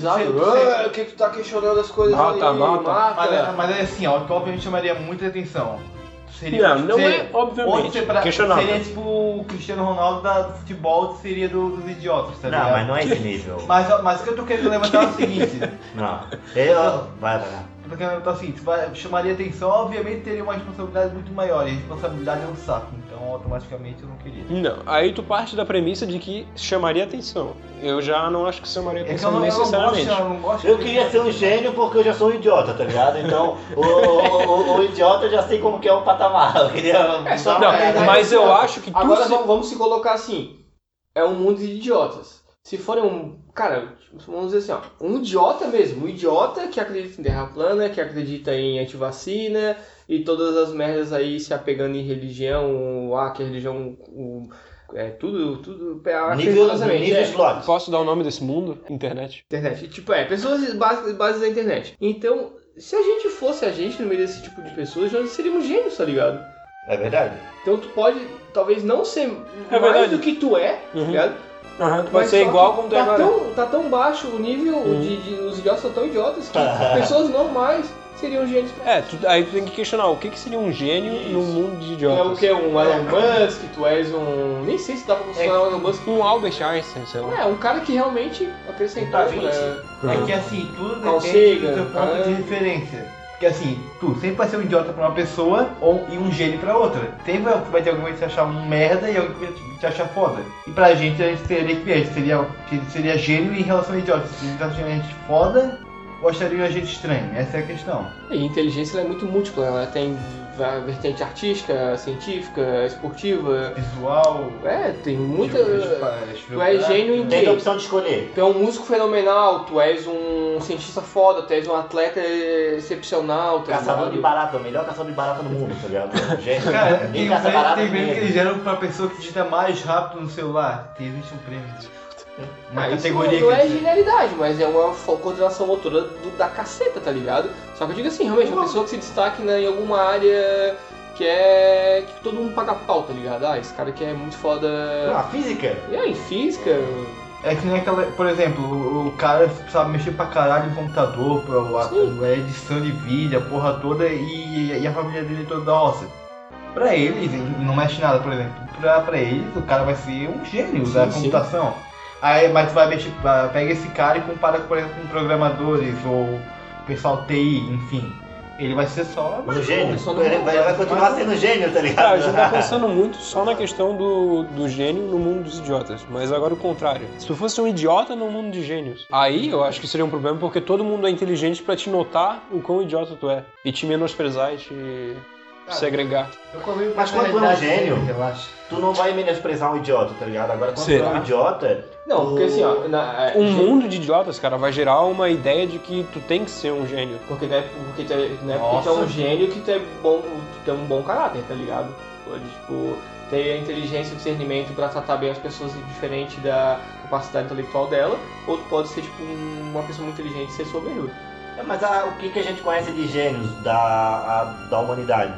não. Sempre- Ah, o que que tu tá questionando as coisas Mata, aí? mata. Mas, é- mas é assim, ó, tu obviamente chamaria muita atenção. Seria, Não, não seria- é obviamente. Pra, Questionável. seria tipo o Cristiano Ronaldo da, do futebol, seria do- dos idiotas, tá Não, ligado? mas não é esse nível. Mas, mas o que eu tô querendo levantar é o seguinte. Não. Eu. Vai, vai. Eu tô querendo levantar o seguinte, vai- chamaria atenção, obviamente teria uma responsabilidade muito maior. E a responsabilidade é um saco, então automaticamente eu não queria. Não, aí tu parte da premissa de que chamaria atenção. Eu já não acho que chamaria É que eu atenção não, eu não gosto, necessariamente. eu não gosto Eu de- queria ser um gênio porque eu já sou um idiota, tá ligado? Então, o, o, o- o idiota eu já sei como que é o patamar. Eu queria. É, só Não, É, mas eu assim, acho que tu Agora se- vamos, vamos se colocar assim. É um mundo de idiotas. Se forem um. Cara, vamos dizer assim, ó. Um idiota mesmo. Um idiota que acredita em terra plana, que acredita em antivacina e todas as merdas aí se apegando em religião. Ah, que a religião. o- é tudo. tudo é, Nível, nível é. Posso dar o nome desse mundo? Internet. Internet. Tipo, é, pessoas bases, bases da internet. Então, se a gente fosse a gente no meio desse tipo de pessoas, nós seríamos gênios, tá ligado? É verdade. Então tu pode, talvez, não ser É mais verdade. do que tu é, tá Uhum. ligado? Aham, tu pode Mas ser igual como tu é tá agora. tão, tá tão baixo o nível Uhum. de, de- Os idiotas são tão idiotas que pessoas normais seriam gênios. É, tu- aí tu tem que questionar o que, que seria um gênio num mundo de Tu é idiotas. o que? Um Elon Musk, tu és um. Nem sei se dá pra considerar o Elon Musk. Um Albert Einstein, sei lá. É, um cara que realmente acrescentou. Vinci. né? É que assim, tudo depende Sagan, do seu ponto ah. de referência. Porque assim, tu sempre vai ser um idiota pra uma pessoa ou, e um gênio pra outra. Sempre vai, ter alguém que vai te achar um merda e alguém que vai te, te achar foda. E pra gente, a gente teria que ver, a gente seria, seria gênio em relação a idiota. Se tá achando a gente foda, ou acharia a gente estranho? Essa é a questão. E a inteligência é muito múltipla, ela tem a vertente artística, científica, esportiva. Visual. É, tem muita. Tu Tu é gênio em Tem a opção de escolher. Tu é um músico fenomenal, tu és um cientista foda, tu és um atleta excepcional, tá Caçador ligado? de barata, o melhor caçador de barata do mundo, tá ligado? Gênio. Cara, tem caça prêmio, barata tem prêmio que ele. eles geram pra pessoa que digita mais rápido no celular. Tem, existe um prêmio. Uma isso categoria não é que existe. genialidade, mas é uma coordenação motora do- da caceta, tá ligado? Só que eu digo assim, realmente, uma pessoa que se destaque né, em alguma área que é. que todo mundo paga pau, tá ligado? Ah, esse cara aqui é muito foda. Ah, física. E aí, física? É que nem aquela, por exemplo, o, cara sabe mexer pra caralho no computador, pra, a, a edição de vídeo, a porra toda, e, e a família dele toda da roça. pra eles, não mexe nada, por exemplo, pra, pra eles, o cara vai ser um gênio da Sim, sim. computação. Aí, mas tu vai mexer, ah, pega esse cara e compara, por exemplo, com programadores ou pessoal TI, enfim. Ele vai ser só Um gênio. só Ele vai, vai continuar sendo gênio, tá ligado? Cara, a gente tá pensando muito só na questão do, do gênio no mundo dos idiotas. Mas agora o contrário. Se tu fosse um idiota no mundo de gênios, aí eu acho que seria um problema porque todo mundo é inteligente pra te notar o quão idiota tu é. E te menosprezar e te segregar. Eu convivo Mas quando a tu é um gênio. Tu não vai menosprezar um idiota, tá ligado? Agora, quando Será? tu é um idiota. Não, porque assim, ó. Na, é, Um gente- mundo de idiotas, cara, vai gerar uma ideia de que tu tem que ser um gênio. Porque não é porque tu é, não é porque tu é um gênio que tu é bom, tu tem um bom caráter, tá ligado? Pode, tipo, ter a inteligência e o discernimento pra tratar bem as pessoas diferente da capacidade intelectual dela, ou tu pode ser, tipo, um- uma pessoa muito inteligente e ser soberbo. É, Mas ah, o que, que a gente conhece de gênios da, a- da humanidade?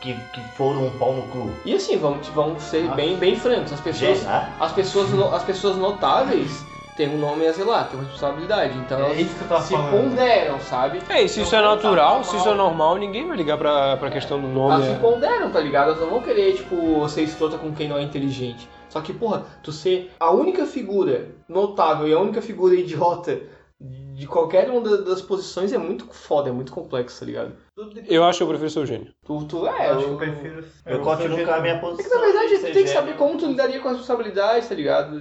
Que, que foram um pau no cu. E assim, vamos, vamos ser Ah. bem, bem francos, as pessoas, ah? as pessoas, as pessoas notáveis têm um nome a zelar, têm uma responsabilidade, então É elas isso que eu tava se falando. ponderam, sabe? É, e se isso é natural, se isso é normal, ninguém vai ligar pra, pra questão do nome. Elas se é. ponderam, tá ligado? Elas não vão querer, tipo, ser escrota com quem não é inteligente. Só que, porra, tu ser a única figura notável e a única figura idiota de qualquer uma da- das posições é muito foda, é muito complexo, tá ligado? Eu acho que eu prefiro ser o gênio. Tu, tu é, Eu acho que eu- eu prefiro. Eu sou continuo com a minha É posição. que na verdade de tu tem que saber como tu lidaria com as responsabilidades, tá ligado?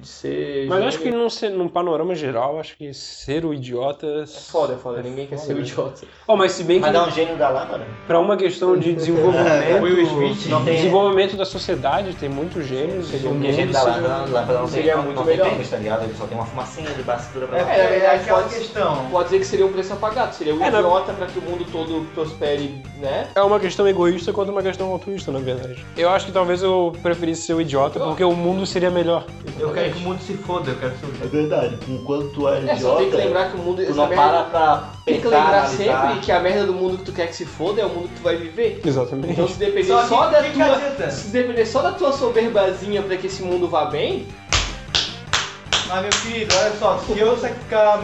De ser. Mas eu acho que gênio. num, num panorama geral, acho que ser o idiota. É foda, é foda, ninguém quer ser o idiota. Oh, mas se bem que Vai dar um gênio da lâmpada? pra uma questão de desenvolvimento. Will Smith. Não tem. Desenvolvimento da sociedade, tem muitos gênios. Porque o a mundo gente da seria- lâmpada lâmpada não tem, seria muito não tem melhor. pênis, tá ligado? Ele só tem uma fumacinha de bastura pra É, lá. É, na verdade, aquela pode- questão. Pode dizer que seria um preço a pagar, tu seria o É, idiota pra que o mundo todo prospere, né? É uma questão egoísta quanto uma questão altruísta, na verdade. Eu acho que talvez eu preferisse ser o idiota porque o mundo seria melhor. Eu quero que o mundo se foda, eu quero ser o É verdade. Enquanto tu é É, só tem que lembrar que o mundo. tu não merda- para pra Tem que lembrar analisar. sempre que a merda do mundo que tu quer que se foda é o mundo que tu vai viver. Exatamente. Então se depender Só só, que da que tua. Se depender só da tua soberbazinha pra que esse mundo vá bem, Mas meu querido, olha só, se eu sacrificar,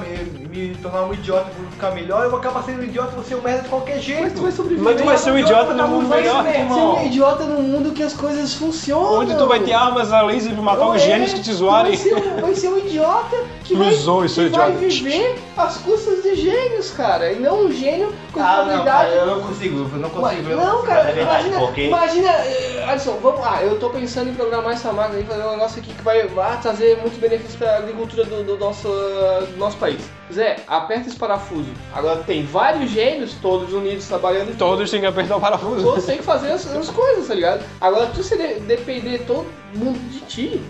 me, tornar um idiota por ficar melhor, eu vou acabar sendo um idiota, vou ser um merda de qualquer jeito. mas tu vai sobreviver. Mas tu vai ser um idiota no mundo melhor. bem, Ser irmão. um idiota num mundo que as coisas funcionam. Onde tu vai ter armas a laser pra matar os É, gênios que te tu zoarem. Vai ser, um, vai ser idiota que, vai, que vai viver às custas de gênios, cara. E não um gênio com Ah, não, cara, responsabilidade. eu não consigo, eu não consigo. não, cara, é imagina, imagina, eh, Alisson, vamos lá, eu tô pensando em programar essa máquina e fazer um negócio aqui que vai trazer muito benefício pra agricultura do, do nosso, do nosso país. Zé, aperta esse parafuso. Agora tem vários gênios, todos unidos, trabalhando. Todos têm que apertar o parafuso. Todos têm que fazer as, as coisas, tá ligado? Agora tu se de- depender todo mundo de ti,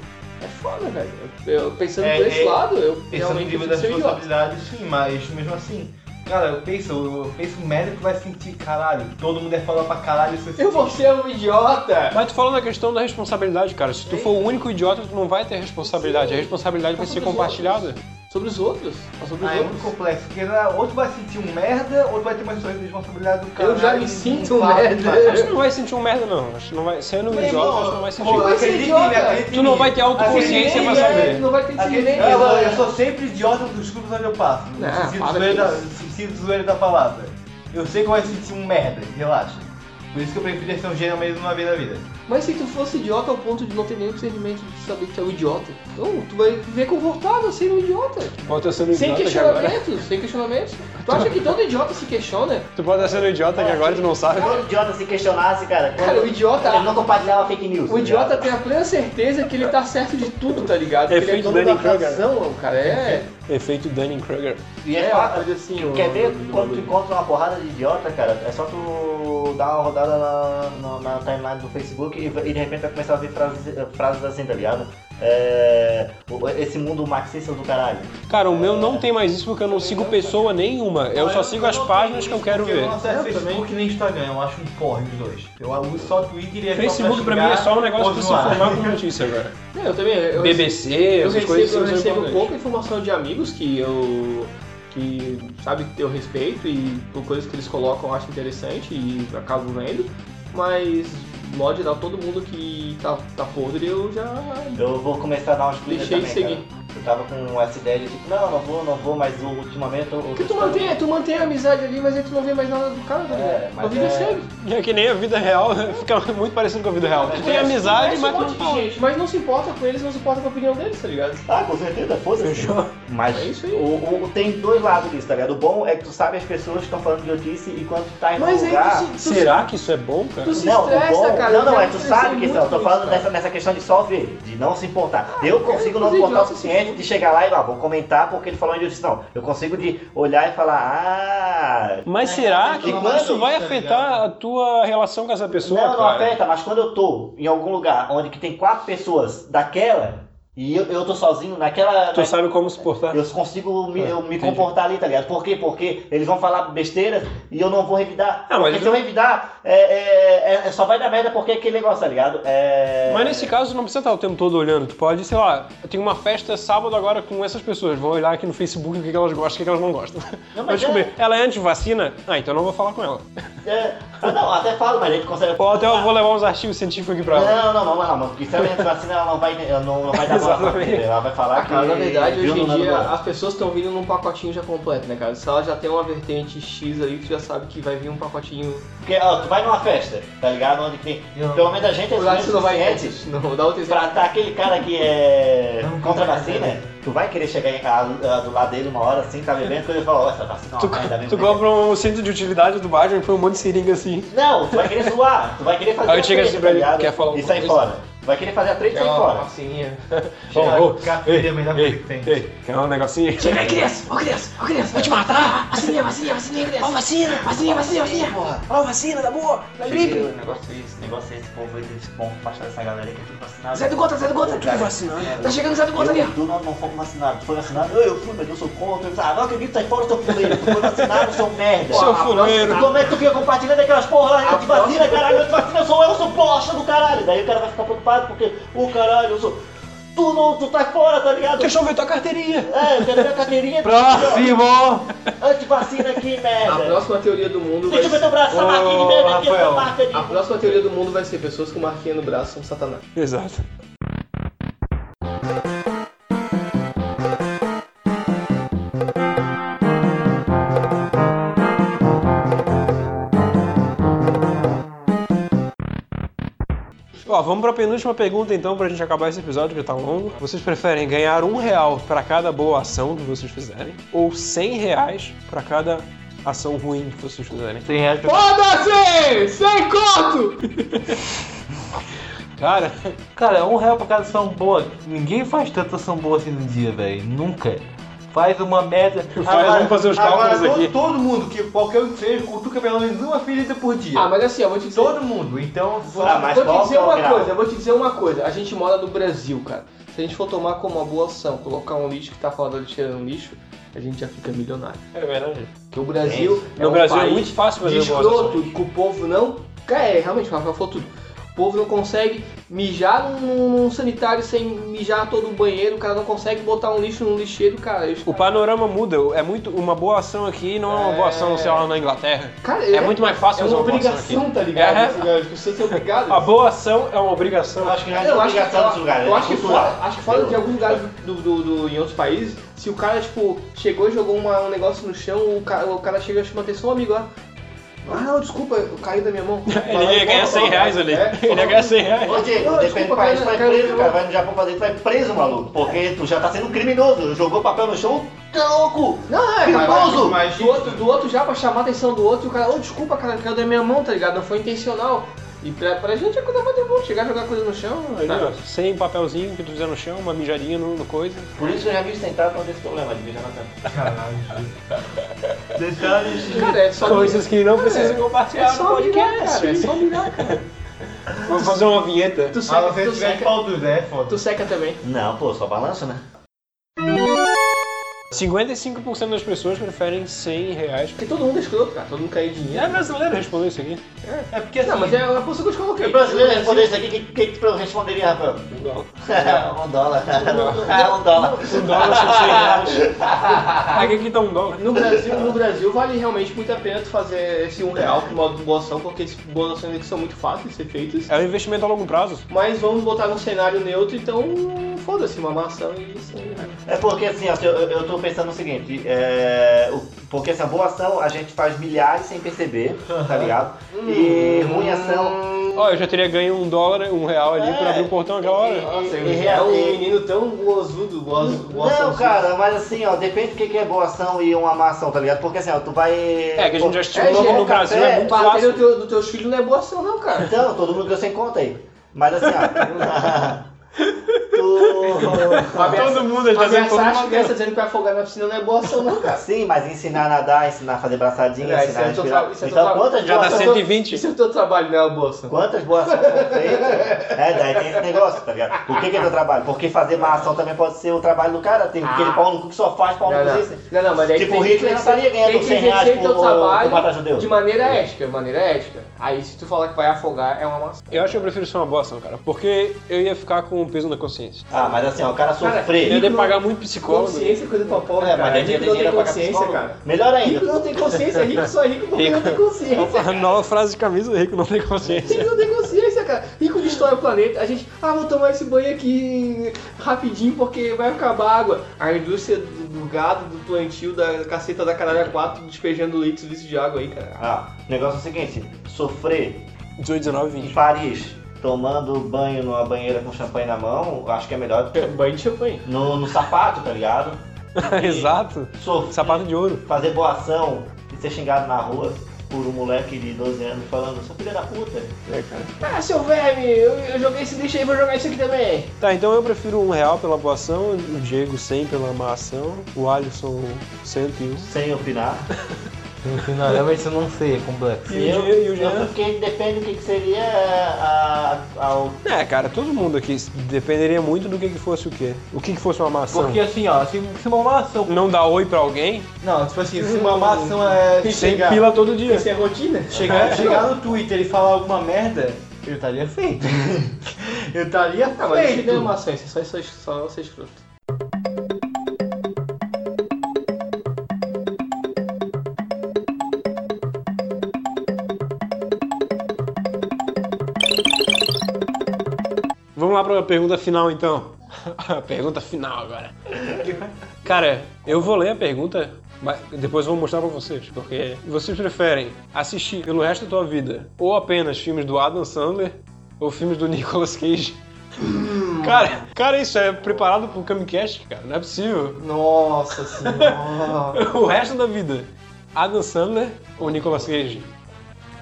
é foda, velho. Eu, eu pensando É, por esse é, lado, eu Pensando no realmente nível prefiro da ser idiota. responsabilidade, sim, mas mesmo assim. Cara, eu penso, eu penso o médico vai sentir, caralho, todo mundo é falar pra caralho se Eu vou ser um idiota! Mas tu falando da questão da responsabilidade, cara. Se tu for o único idiota, tu não vai ter responsabilidade. A responsabilidade vai ser compartilhada. Sobre os outros. Sobre os Ah, é muito outros. complexo, porque né, outro vai sentir um merda, outro vai ter mais responsabilidade do cara. Eu já me sinto um merda. Acho que não vai sentir um merda, não. Acho que não vai. Sendo um idiota, acho que não vai sentir. pô, vai ser idiota. Tu não vai ter autoconsciência pra saber. Não vai ter eu, eu sou sempre idiota dos grupos onde eu passo. Não, no sentido zoeira da, palavra. Eu sei que vou sentir um merda, relaxa. Por isso que eu prefiro ser um gênio mesmo uma vez na vida. Mas se tu fosse idiota ao ponto de não ter nenhum discernimento de saber que tu é um idiota, não, tu vai viver confortável sendo um idiota. Pode estar sendo Sem idiota questionamentos, sem questionamentos. Tu acha que todo idiota se questiona? Tu pode estar sendo idiota que agora tu não sabe. Se o idiota se questionasse, cara, Cara, o idiota- ele não compartilhava fake news. O tá idiota tem a plena certeza que ele tá certo de tudo, tá ligado? Que ele é dono da razão, cara. É. Efeito Dunning-Kruger. E é, É, assim, quer ver quando tu encontra uma porrada de idiota, cara? É só tu dar uma rodada na, na, na timeline do Facebook e, e de repente vai começar a ver frases, frases assim, tá ligado? É, esse mundo marxista do caralho. Cara, o meu não tem mais isso porque eu não sigo pessoa nenhuma. Eu só sigo as páginas que eu quero ver. Eu não acesso Eu Facebook nem Instagram, eu acho um porre os dois. Eu uso só Twitter e é Facebook só pra mim é só um negócio pra se informar com notícia agora. É, eu também. Eu BBC, eu essas recebo, coisas eu recebo pouca informação de amigos que eu que sabe eu respeito e por coisas que eles colocam eu acho interessante e acabo vendo, mas modo geral todo mundo que tá, tá podre eu já Eu vou começar a dar cliques deixei de também, seguir. cara. Eu tava com essa ideia de tipo, não, não vou, não vou, mas ultimamente eu. Porque tu mantém, tu mantém a amizade ali, mas aí tu não vê mais nada do cara, tá É, ligado? mas a vida é- segue. É que nem a vida real, fica muito parecido com a vida real. Tu tem amizade, Conhece mas um tu monte não fala. gente, mas não se importa com eles, não se importa com a opinião deles, tá ligado? Ah, com certeza, foda-se. Fechou. Mas É isso aí. O, o- tem dois lados disso, tá ligado? O bom é que tu sabe as pessoas que estão falando de notícia e quando tu tá em um Mas aí lugar. tu se, tu Será que isso é bom, cara? Tu se Não, estressa, bom, cara. não, eu não, é tu me sabe que isso, eu tô falando nessa, questão de só ver, de não se importar. eu consigo não me importar o suficiente fudem. de chegar lá e lá, vou comentar porque ele falou notícia. Não, eu consigo de olhar e falar, ah. Mas será que isso vai tá afetar a tua relação com essa pessoa, não, não cara? afeta, mas quando eu tô em algum lugar onde que tem quatro pessoas daquela e eu, eu tô sozinho naquela. Tu na- sabe como se portar. Eu consigo me, eu me entendi. comportar ali, tá ligado? Por quê? Porque eles vão falar besteiras e eu não vou revidar. Ah, mas porque se eu revidar, é, é, é- é- só vai dar merda porque é aquele negócio, tá ligado? É... Mas nesse caso não precisa estar o tempo todo olhando. Tu pode, sei lá, tem uma festa sábado agora com essas pessoas. Vou olhar aqui no Facebook o que que elas gostam e o que que elas não gostam. Não, Vai mas descobrir. Ela é anti-vacina? Ah, então eu não vou falar com ela. É, ah, não, até falo, mas a gente consegue. Ou até eu vou levar uns artigos científicos aqui pra ela. Não, não, não, não, não, porque se ela entra vacina, ela não vai, ela não, não vai dar Exatamente. ele. Ela vai falar que. Cara, na verdade, hoje em dia, as pessoas estão vindo num pacotinho já completo, né, cara? Se ela já tem uma vertente X ali, tu já sabe que vai vir um pacotinho. Porque, ó, tu vai numa festa, tá ligado? Onde tem. Pelo menos a gente é que não vai suficiente Não, dá outra Pra tá aquele cara que é Não, contra a vacina, tu vai querer chegar em casa do lado dele uma hora assim, tá bebendo, quando ele fala, ó, essa vacina é Tu, mesmo. tu compra um cinto de utilidade do Batman e põe um monte de seringa assim. Não, tu vai querer zoar, tu vai querer fazer Aí chega assim pra ele, ligado? quer falar E sai coisa? fora. Vai querer fazer a treta e sai uma fora. massinha. Ô, ô, Café é a melhor coisa que tem. ei, quer um negocinho? Chega aí, criança! Ô, criança! Ô, criança! Vai te matar! Vacininha, vacininha, vacininha, criança! Ó, vacina! Vacininha, vacininha! Porra. Ó, vacina, tá boa, da gripe. o negócio é esse, negócio é esse povo aí, esse povo afastar dessa galera que é tudo vacinado. Zé do Gota, Zé do Gota! Cara, vacinado. é, Tá chegando Zé do Gota ali, eu, tu não, não foi vacinado, tu foi vacinado, eu, eu fui, mas eu sou contra. Eu, ah, não acredito, sai fora, seu fuleiro, tu foi vacinado, seu merda. Seu Ah, fuleiro. E como é que tu fica compartilhando aquelas porra lá, eu te vacina, caralho, eu te vacina, sou eu, sou bosta do caralho. Daí o cara vai ficar preocupado porque, o caralho, eu sou... Tu não, tu tá fora, tá ligado? Deixa eu ver tua carteirinha. É, eu quero ver a carteirinha. Próximo! Antivacina aqui, A merda. próxima teoria do mundo vai Deixa eu ver teu braço, essa marquinha de merda aqui, essa marca de... A próxima teoria do mundo vai ser pessoas com marquinha no braço são satanás. Exato. Ó, vamos pra penúltima pergunta então, pra gente acabar esse episódio que tá longo. Vocês preferem ganhar um real pra cada boa ação que vocês fizerem? Ou 100 reais pra cada ação ruim que vocês fizerem? 100 reais pra... Foda-se! Sem conto! Cara, Cara, um real pra cada ação boa. Ninguém faz tanta ação boa assim no dia, velho. Nunca. Faz uma média. Faz, vamos fazer os cálculos agora, aqui. Todo, todo mundo, que qualquer um que seja, cutuca pelo menos uma ferida por dia. Ah, mas assim, eu vou te dizer... Todo mundo. Então, Ah, mas vou qual te dizer é uma grau? coisa, eu vou te dizer uma coisa. A gente mora no Brasil, cara. Se a gente for tomar como uma boa ação, colocar um lixo que tá fora da lixeira no lixo, a gente já fica milionário. é verdade. Porque o Brasil é No um Brasil é muito fácil fazer boas escroto, que o povo não... É, realmente, o Rafael falou tudo. O povo não consegue mijar num, num sanitário sem mijar todo o banheiro, o cara não consegue botar um lixo no lixeiro, cara. Eu- O panorama muda. É muito uma boa ação aqui não é uma boa ação, sei lá, na Inglaterra. Cara, É muito mais fácil é fazer uma uma boa ação obrigação, tá ligado? É. As pessoas são obrigadas. A boa ação é uma obrigação. Eu acho que não é Eu acho que, obrigação dos lugares, eu é acho que cultural. fora, acho que fora de alguns lugares do, do, do- em outros países, se o cara, tipo, chegou e jogou uma- um negócio no chão, o cara, o cara chega e chama atenção, amigo, ó. Ah, não, desculpa, eu caí da minha mão. Ele ia ganhar 100 reais ali. É, Ele ia ganhar 100 reais. Ô Diego, Não, depende do país, tu vai preso, cara. Vai no Japão fazer, tu vai preso, maluco. Porque tu já tá sendo um criminoso. Jogou papel no chão, tá louco. Não, é, Perigoso! mas do outro, do outro já pra chamar a atenção do outro, e o cara, ô, desculpa, cara, caiu da minha mão, tá ligado? Não foi intencional. E pra, pra gente é coisa mais de boa, chegar e jogar coisa no chão. Ali, tá? ó, sem papelzinho que tu fizer no chão, uma mijadinha no, no coisa. Por isso que eu já vi sentado com esse problema de mijar na cama. Caralho. Detalhes. Cara, é só Coisas que não precisam é compartilhar no só mirar, podcast. cara, é só mirar, cara. Vamos fazer uma vinheta. Tu Ah, seca, você tu de seca, pau do Zé, é foda. tu seca também. Não, pô, só balança, né? 55% das pessoas preferem 100 reais. Porque todo mundo é escroto, cara, todo mundo quer dinheiro. É brasileiro responder isso aqui. É porque assim. Não, mas é a posição que eu te coloquei. Se o brasileiro responder isso aqui, o que, que, que tu responderia, Rafael? Um dólar. um dólar. um dólar. Um dólar são 100 reais. Aqui aqui tá um dólar. No Brasil, no Brasil vale realmente muito a pena tu fazer esse um real por modo de boa ação, porque esses boas ações aqui são muito fáceis de ser feitas. É um investimento a longo prazo. Mas vamos botar num cenário neutro, então foda-se, uma maçã e isso aí. né? É porque assim, ó, eu, eu tô pensando no seguinte, é, o- porque essa boa ação a gente faz milhares sem perceber, tá ligado? E ruim ação. Ó, eu já teria ganho um dólar, um real ali por É. abrir o portão aquela hora. Nossa, E- ele e- é um menino tão boaz- boação. Não, cara, mas assim, ó, depende do que que é boa ação e uma má ação, tá ligado? Porque assim, ó, tu vai. É, que a gente já É, estimulou que gente, no Brasil é muito Bater fácil. no teu, dos teus filhos não é boação, não, cara. Então, todo mundo ganhou sem conta aí. Mas assim, ó. tu. Todo mundo, tá dizendo todo mundo. crianças dizendo que vai afogar na piscina não é boação, não, cara. Sim, mas ensinar a nadar, ensinar a fazer braçadinha, É, ensinar a é teu respirar. tra- isso é teu Então, tra- quantas Já boas dá ações- 120. Isso é o teu trabalho, não é uma boação. Quantas boas ações são feitas? É, daí tem esse negócio, tá ligado? O que, que é teu trabalho? Porque fazer má ação também pode ser o trabalho do cara. Tem aquele pau no cu que só faz pau no cu não. desse. não, não, mas aí Tipo, tem o que Hitler não estaria ganhando tem que 100 reais por- teu trabalho por matar judeu. de maneira ética, de maneira ética. Aí se tu falar que vai afogar, é uma maçã. Eu acho que eu prefiro ser uma boa ação, cara. Porque eu ia ficar com o peso na consciência. Ah, mas assim, ó, o cara Cara, Eu sofrer. ia pagar muito psicólogo. Consciência é coisa pra pobre, É, mas cara. Rico não tem consciência, cara. Melhor Rico ainda. não tem consciência, rico só é rico porque não tem consciência. Nova frase de camisa, rico não tem consciência. Rico não tem consciência, cara. Rico destrói o planeta. A gente, ah, vou tomar esse banho aqui rapidinho porque vai acabar a água. A indústria do, do gado, do plantio, da caceta da caralho 4 despejando litros e litros de água aí, cara. Ah, o negócio é o seguinte: sofrer 18, 19, em 20. Paris, tomando banho numa banheira com champanhe na mão, acho que é melhor Banho de champanhe. no, no sapato, tá ligado? Exato. Sofrer, Sapato de ouro. fazer boa ação e ser xingado na rua por um moleque de 12 anos falando, seu filho da puta. É, cara. Ah, seu verme, eu, eu joguei esse lixo aí, vou jogar isso aqui também. Tá, então eu prefiro um real pela boa ação, o Diego 100 pela má ação, o Alisson 101. Sem opinar. No final, realmente eu não sei, é complexo. E o Jean- e o eu Jean? fiquei, depende do que, que seria a, a, a- É, cara, todo mundo aqui dependeria muito do que, que fosse o quê. O que, que fosse uma má ação. Porque assim, ó, se, se uma má ação. Não dar oi pra alguém, Não, tipo assim, se uma má ação é. sem chegar, pila todo dia. Isso é rotina? chegar, chegar no Twitter e falar alguma merda, eu estaria feito. eu estaria mas isso feito. não é uma ação, isso é só, só, só ser escroto. Lá pra pergunta final então. A pergunta final agora. Cara, eu vou ler a pergunta, mas depois eu vou mostrar pra vocês, porque vocês preferem assistir pelo resto da tua vida ou apenas filmes do Adam Sandler ou filmes do Nicolas Cage? Cara, cara, isso é preparado pro Camicast, cara, não é possível. Nossa senhora. O resto da vida, Adam Sandler ou Nicolas Cage?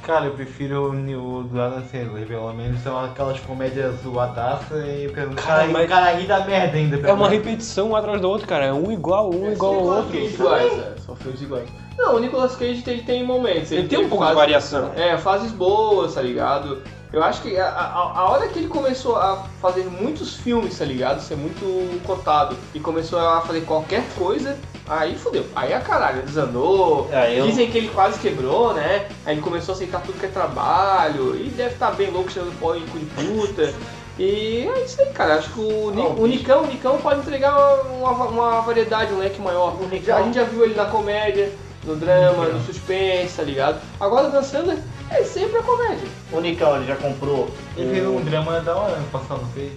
Cara, eu prefiro o, o do Adam Sandler, pelo menos são aquelas comédias zoadaças e pelo Cara, cara, mas- o cara ri da merda ainda. É uma repetição um atrás do outro, cara, é um igual, um igual ao outro. iguais, é, são filmes iguais. Não, o Nicolas Cage ele tem momentos. Ele tem um pouco de variação. É, fases boas, tá ligado? Eu acho que a, a, a hora que ele começou a fazer muitos filmes, tá ligado? Ser muito cotado e começou a fazer qualquer coisa, aí fodeu. Aí a caralho, desandou. É, eu- Dizem que ele quase quebrou, né? Aí ele começou a aceitar tudo que é trabalho e deve estar bem louco, cheirando pó em cu de puta. E é isso aí, cara. Acho que o, Ni- Não, o Nicão, o Nicão pode entregar uma, uma variedade, um leque maior. O Já- a gente já viu ele na comédia, no drama, no suspense, tá ligado? Agora dançando é sempre a comédia. O Nicão, ele já comprou. Ele fez um drama da hora ano passado, não fez?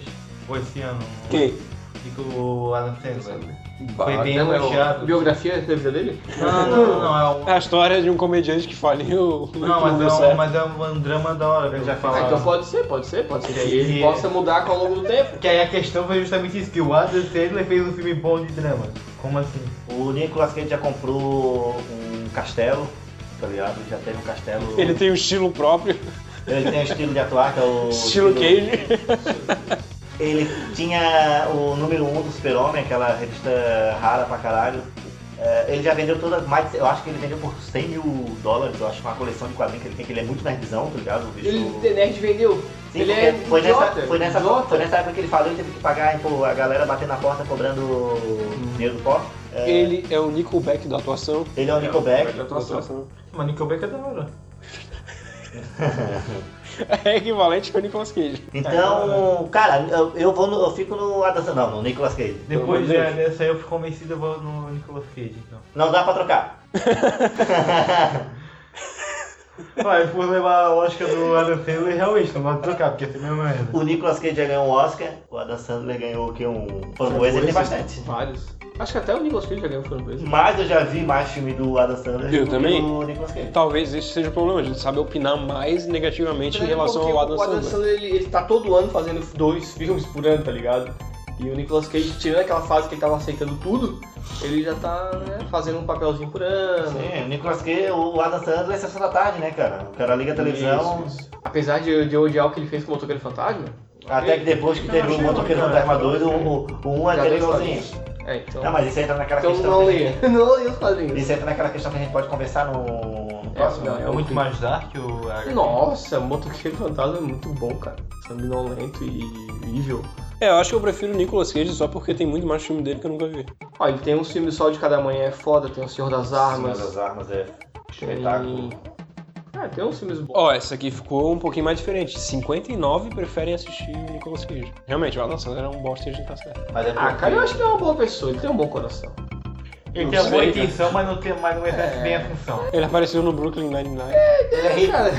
Ou esse ano? Quem? E o Adam Sandler. Foi bem é elogiado. biografia da vida dele? Não, não, não, não, é um... É a história de um comediante que faliu. Não, mas deu é, um, mas é um drama da hora, velho. Já Ah, falaram. então pode ser, pode ser, pode ser que E- ele possa mudar com ao longo do tempo. Que aí a questão foi justamente isso, que o Adam Sandler fez um filme bom de drama. Como assim? O Nicolas Cage já comprou um castelo, tá ligado? Já teve um castelo. Ele tem um estilo próprio, Ele tem um estilo de atuar, que é o. estilo Cage. Ele tinha o número 1 um do Super-Homem, aquela revista rara pra caralho. É, ele já vendeu todas, mais, eu acho que ele vendeu por 100 mil dólares, eu acho, uma coleção de quadrinhos que ele tem, que ele é muito nerdzão, tá ligado? O bicho... Ele, The Nerd vendeu. Sim, ele é foi, idiota, nessa, foi, nessa, idiota. foi nessa época que ele falou e teve que pagar pô, a galera bater na porta cobrando dinheiro do pó. É, Ele é o Nickelback da atuação. ele é o Nickelback. Da atuação. Mas Nickelback é da hora. É equivalente ao Nicolas Cage. Então, cara, eu, eu, vou no, eu fico no Adam Sandler, não, no Nicolas Cage. Depois Pelo amor de de- dessa aí eu fui convencido, eu vou no Nicolas Cage, então. Não dá pra trocar. Vai, por levar a Oscar do Adam Sandler, realmente, não pode trocar, porque é a mesma merda. O Nicolas Cage já ganhou um Oscar, o Adam Sandler ganhou o que? Um framboesa, ele tem bastante. Vários. Acho que até o Nicolas Cage já ganhou framboesa. Mas eu já vi mais filme do Adam Sandler Eu do também. que do Nicolas Cage. Talvez esse seja o problema, a gente sabe opinar mais negativamente em relação Porque ao Adam o Adam Sandler. Sandler, ele, ele tá todo ano fazendo dois filmes por ano, tá ligado? E o Nicolas Cage, tirando aquela fase que ele tava aceitando tudo, ele já tá né, fazendo um papelzinho por ano. Sim, o Nicolas Cage, o Adam Sandler é sessão da tarde, né, cara? O cara liga a televisão, Isso, isso. Apesar de, de odiar o que ele fez com o Motoqueiro Fantasma, até que depois que teve o Motoqueiro Fantasma 2, o, o, o 1 é já É, então. Não, mas isso entra naquela então questão. não que a leia. gente- Não os quadrinhos. Isso entra naquela questão que a gente pode conversar no, no próximo. não, É muito mais dark o? Nossa, Motoqueiro Fantasma é muito bom, cara. Sanguinolento e evil. É, eu acho que eu prefiro o Nicolas Cage só porque tem muito mais filme dele que eu nunca vi. Ó, ele tem uns filmes Sol de Cada Manhã é foda, tem o Senhor das Armas. Senhor das armas é Tem... É, tem uns filmes bons. Ó, essa aqui ficou um pouquinho mais diferente. 59 preferem assistir o Nicolas Cage. Realmente, o Adam Sandler é um bosta e a gente tá certo. Mas é Ah, porque- cara, eu acho que ele é uma boa pessoa, ele tem um bom coração. Ele Não tem a boa sei, intenção, mas não, tem, mas não exerce bem a função. Ele apareceu no Brooklyn Nine-Nine. Ele é rico. Cara,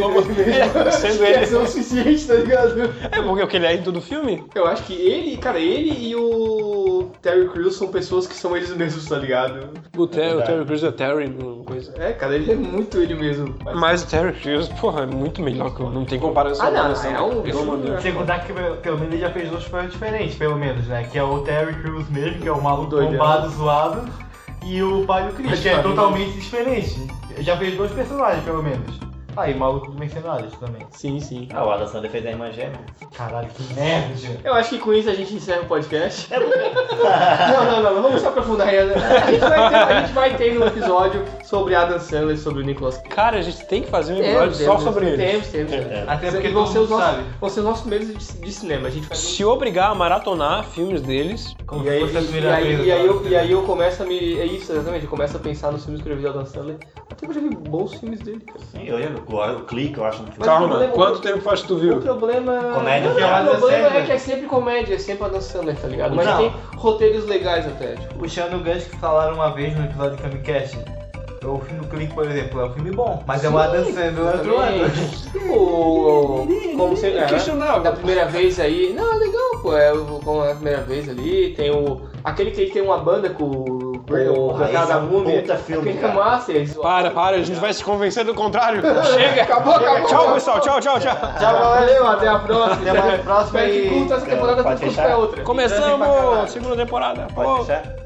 Como- ele Sendo ele- é o suficiente, tá ligado? É porque o que ele é em todo filme? Eu acho que ele, cara, ele e o Terry Crews são pessoas que são eles mesmos, tá ligado? O, Ter o. Terry Crews é Terry, coisa. É, cara, ele é muito ele mesmo. Mas o Terry Crews, porra, é muito melhor que eu. Não tem comparação. Ah, não, Sandler, é um- pelo contar que pelo menos ele já fez dois papéis diferentes, pelo menos, né? Que é o Terry Crews mesmo, que é o maluco Doidão. bombado, zoado, e o pai do Chris, Mas que é totalmente diferente. Já fez dois personagens, pelo menos. Ah, e maluco do Mercenários também. Sim, sim. Ah, o Adam Sandler fez a irmã gêmea. Caralho, que merda. Eu acho que com isso a gente encerra o podcast. É porque... Não, não, não, não vamos se aprofundar ainda. A gente vai ter, a gente vai ter um episódio sobre Adam Sandler e sobre o Nicolas Cage. Cara, a gente tem que fazer um episódio só sobre ele. Temos, temos. É. Até porque vão ser os nossos, vão ser os nossos primeiros de, de cinema. A gente vai Se obrigar a maratonar filmes deles, Como E aí, e, primeira aí, e, aí eu, agora. e aí eu começo a me. É isso, exatamente. Eu começo a pensar nos filmes que eu vi do Adam Sandler. Que eu já vi bons filmes dele. cara. Sim, eu, eu, o, o clique, eu acho um filme. O calma, problema- quanto tempo faz que tu O viu? problema. Comédia, Não, é o o problema Sandler. é que é sempre comédia, é sempre Adam Sandler, tá ligado? Mas Não. tem roteiros legais até. Tipo, Puxando o gancho que falaram uma vez no episódio de Camicast. O filme do Clique, por exemplo, é um filme bom, mas é o Adam Sandler do outro ano. O, o- como você, é, Questionável. da primeira vez aí, não, é legal, pô, é o- como é a primeira vez ali, tem o, aquele que ele tem uma banda com o o Porra, da é puta filme, que é cara. massa, eles- Para, para, a gente vai se convencer do contrário. Chega, acabou, acabou. Tchau, pessoal, tchau, tchau, tchau. Tchau, valeu, até a próxima. Até mais próxima Espero que curta essa temporada, fechar? pra outra. Começamos, segunda temporada. Pode fechar?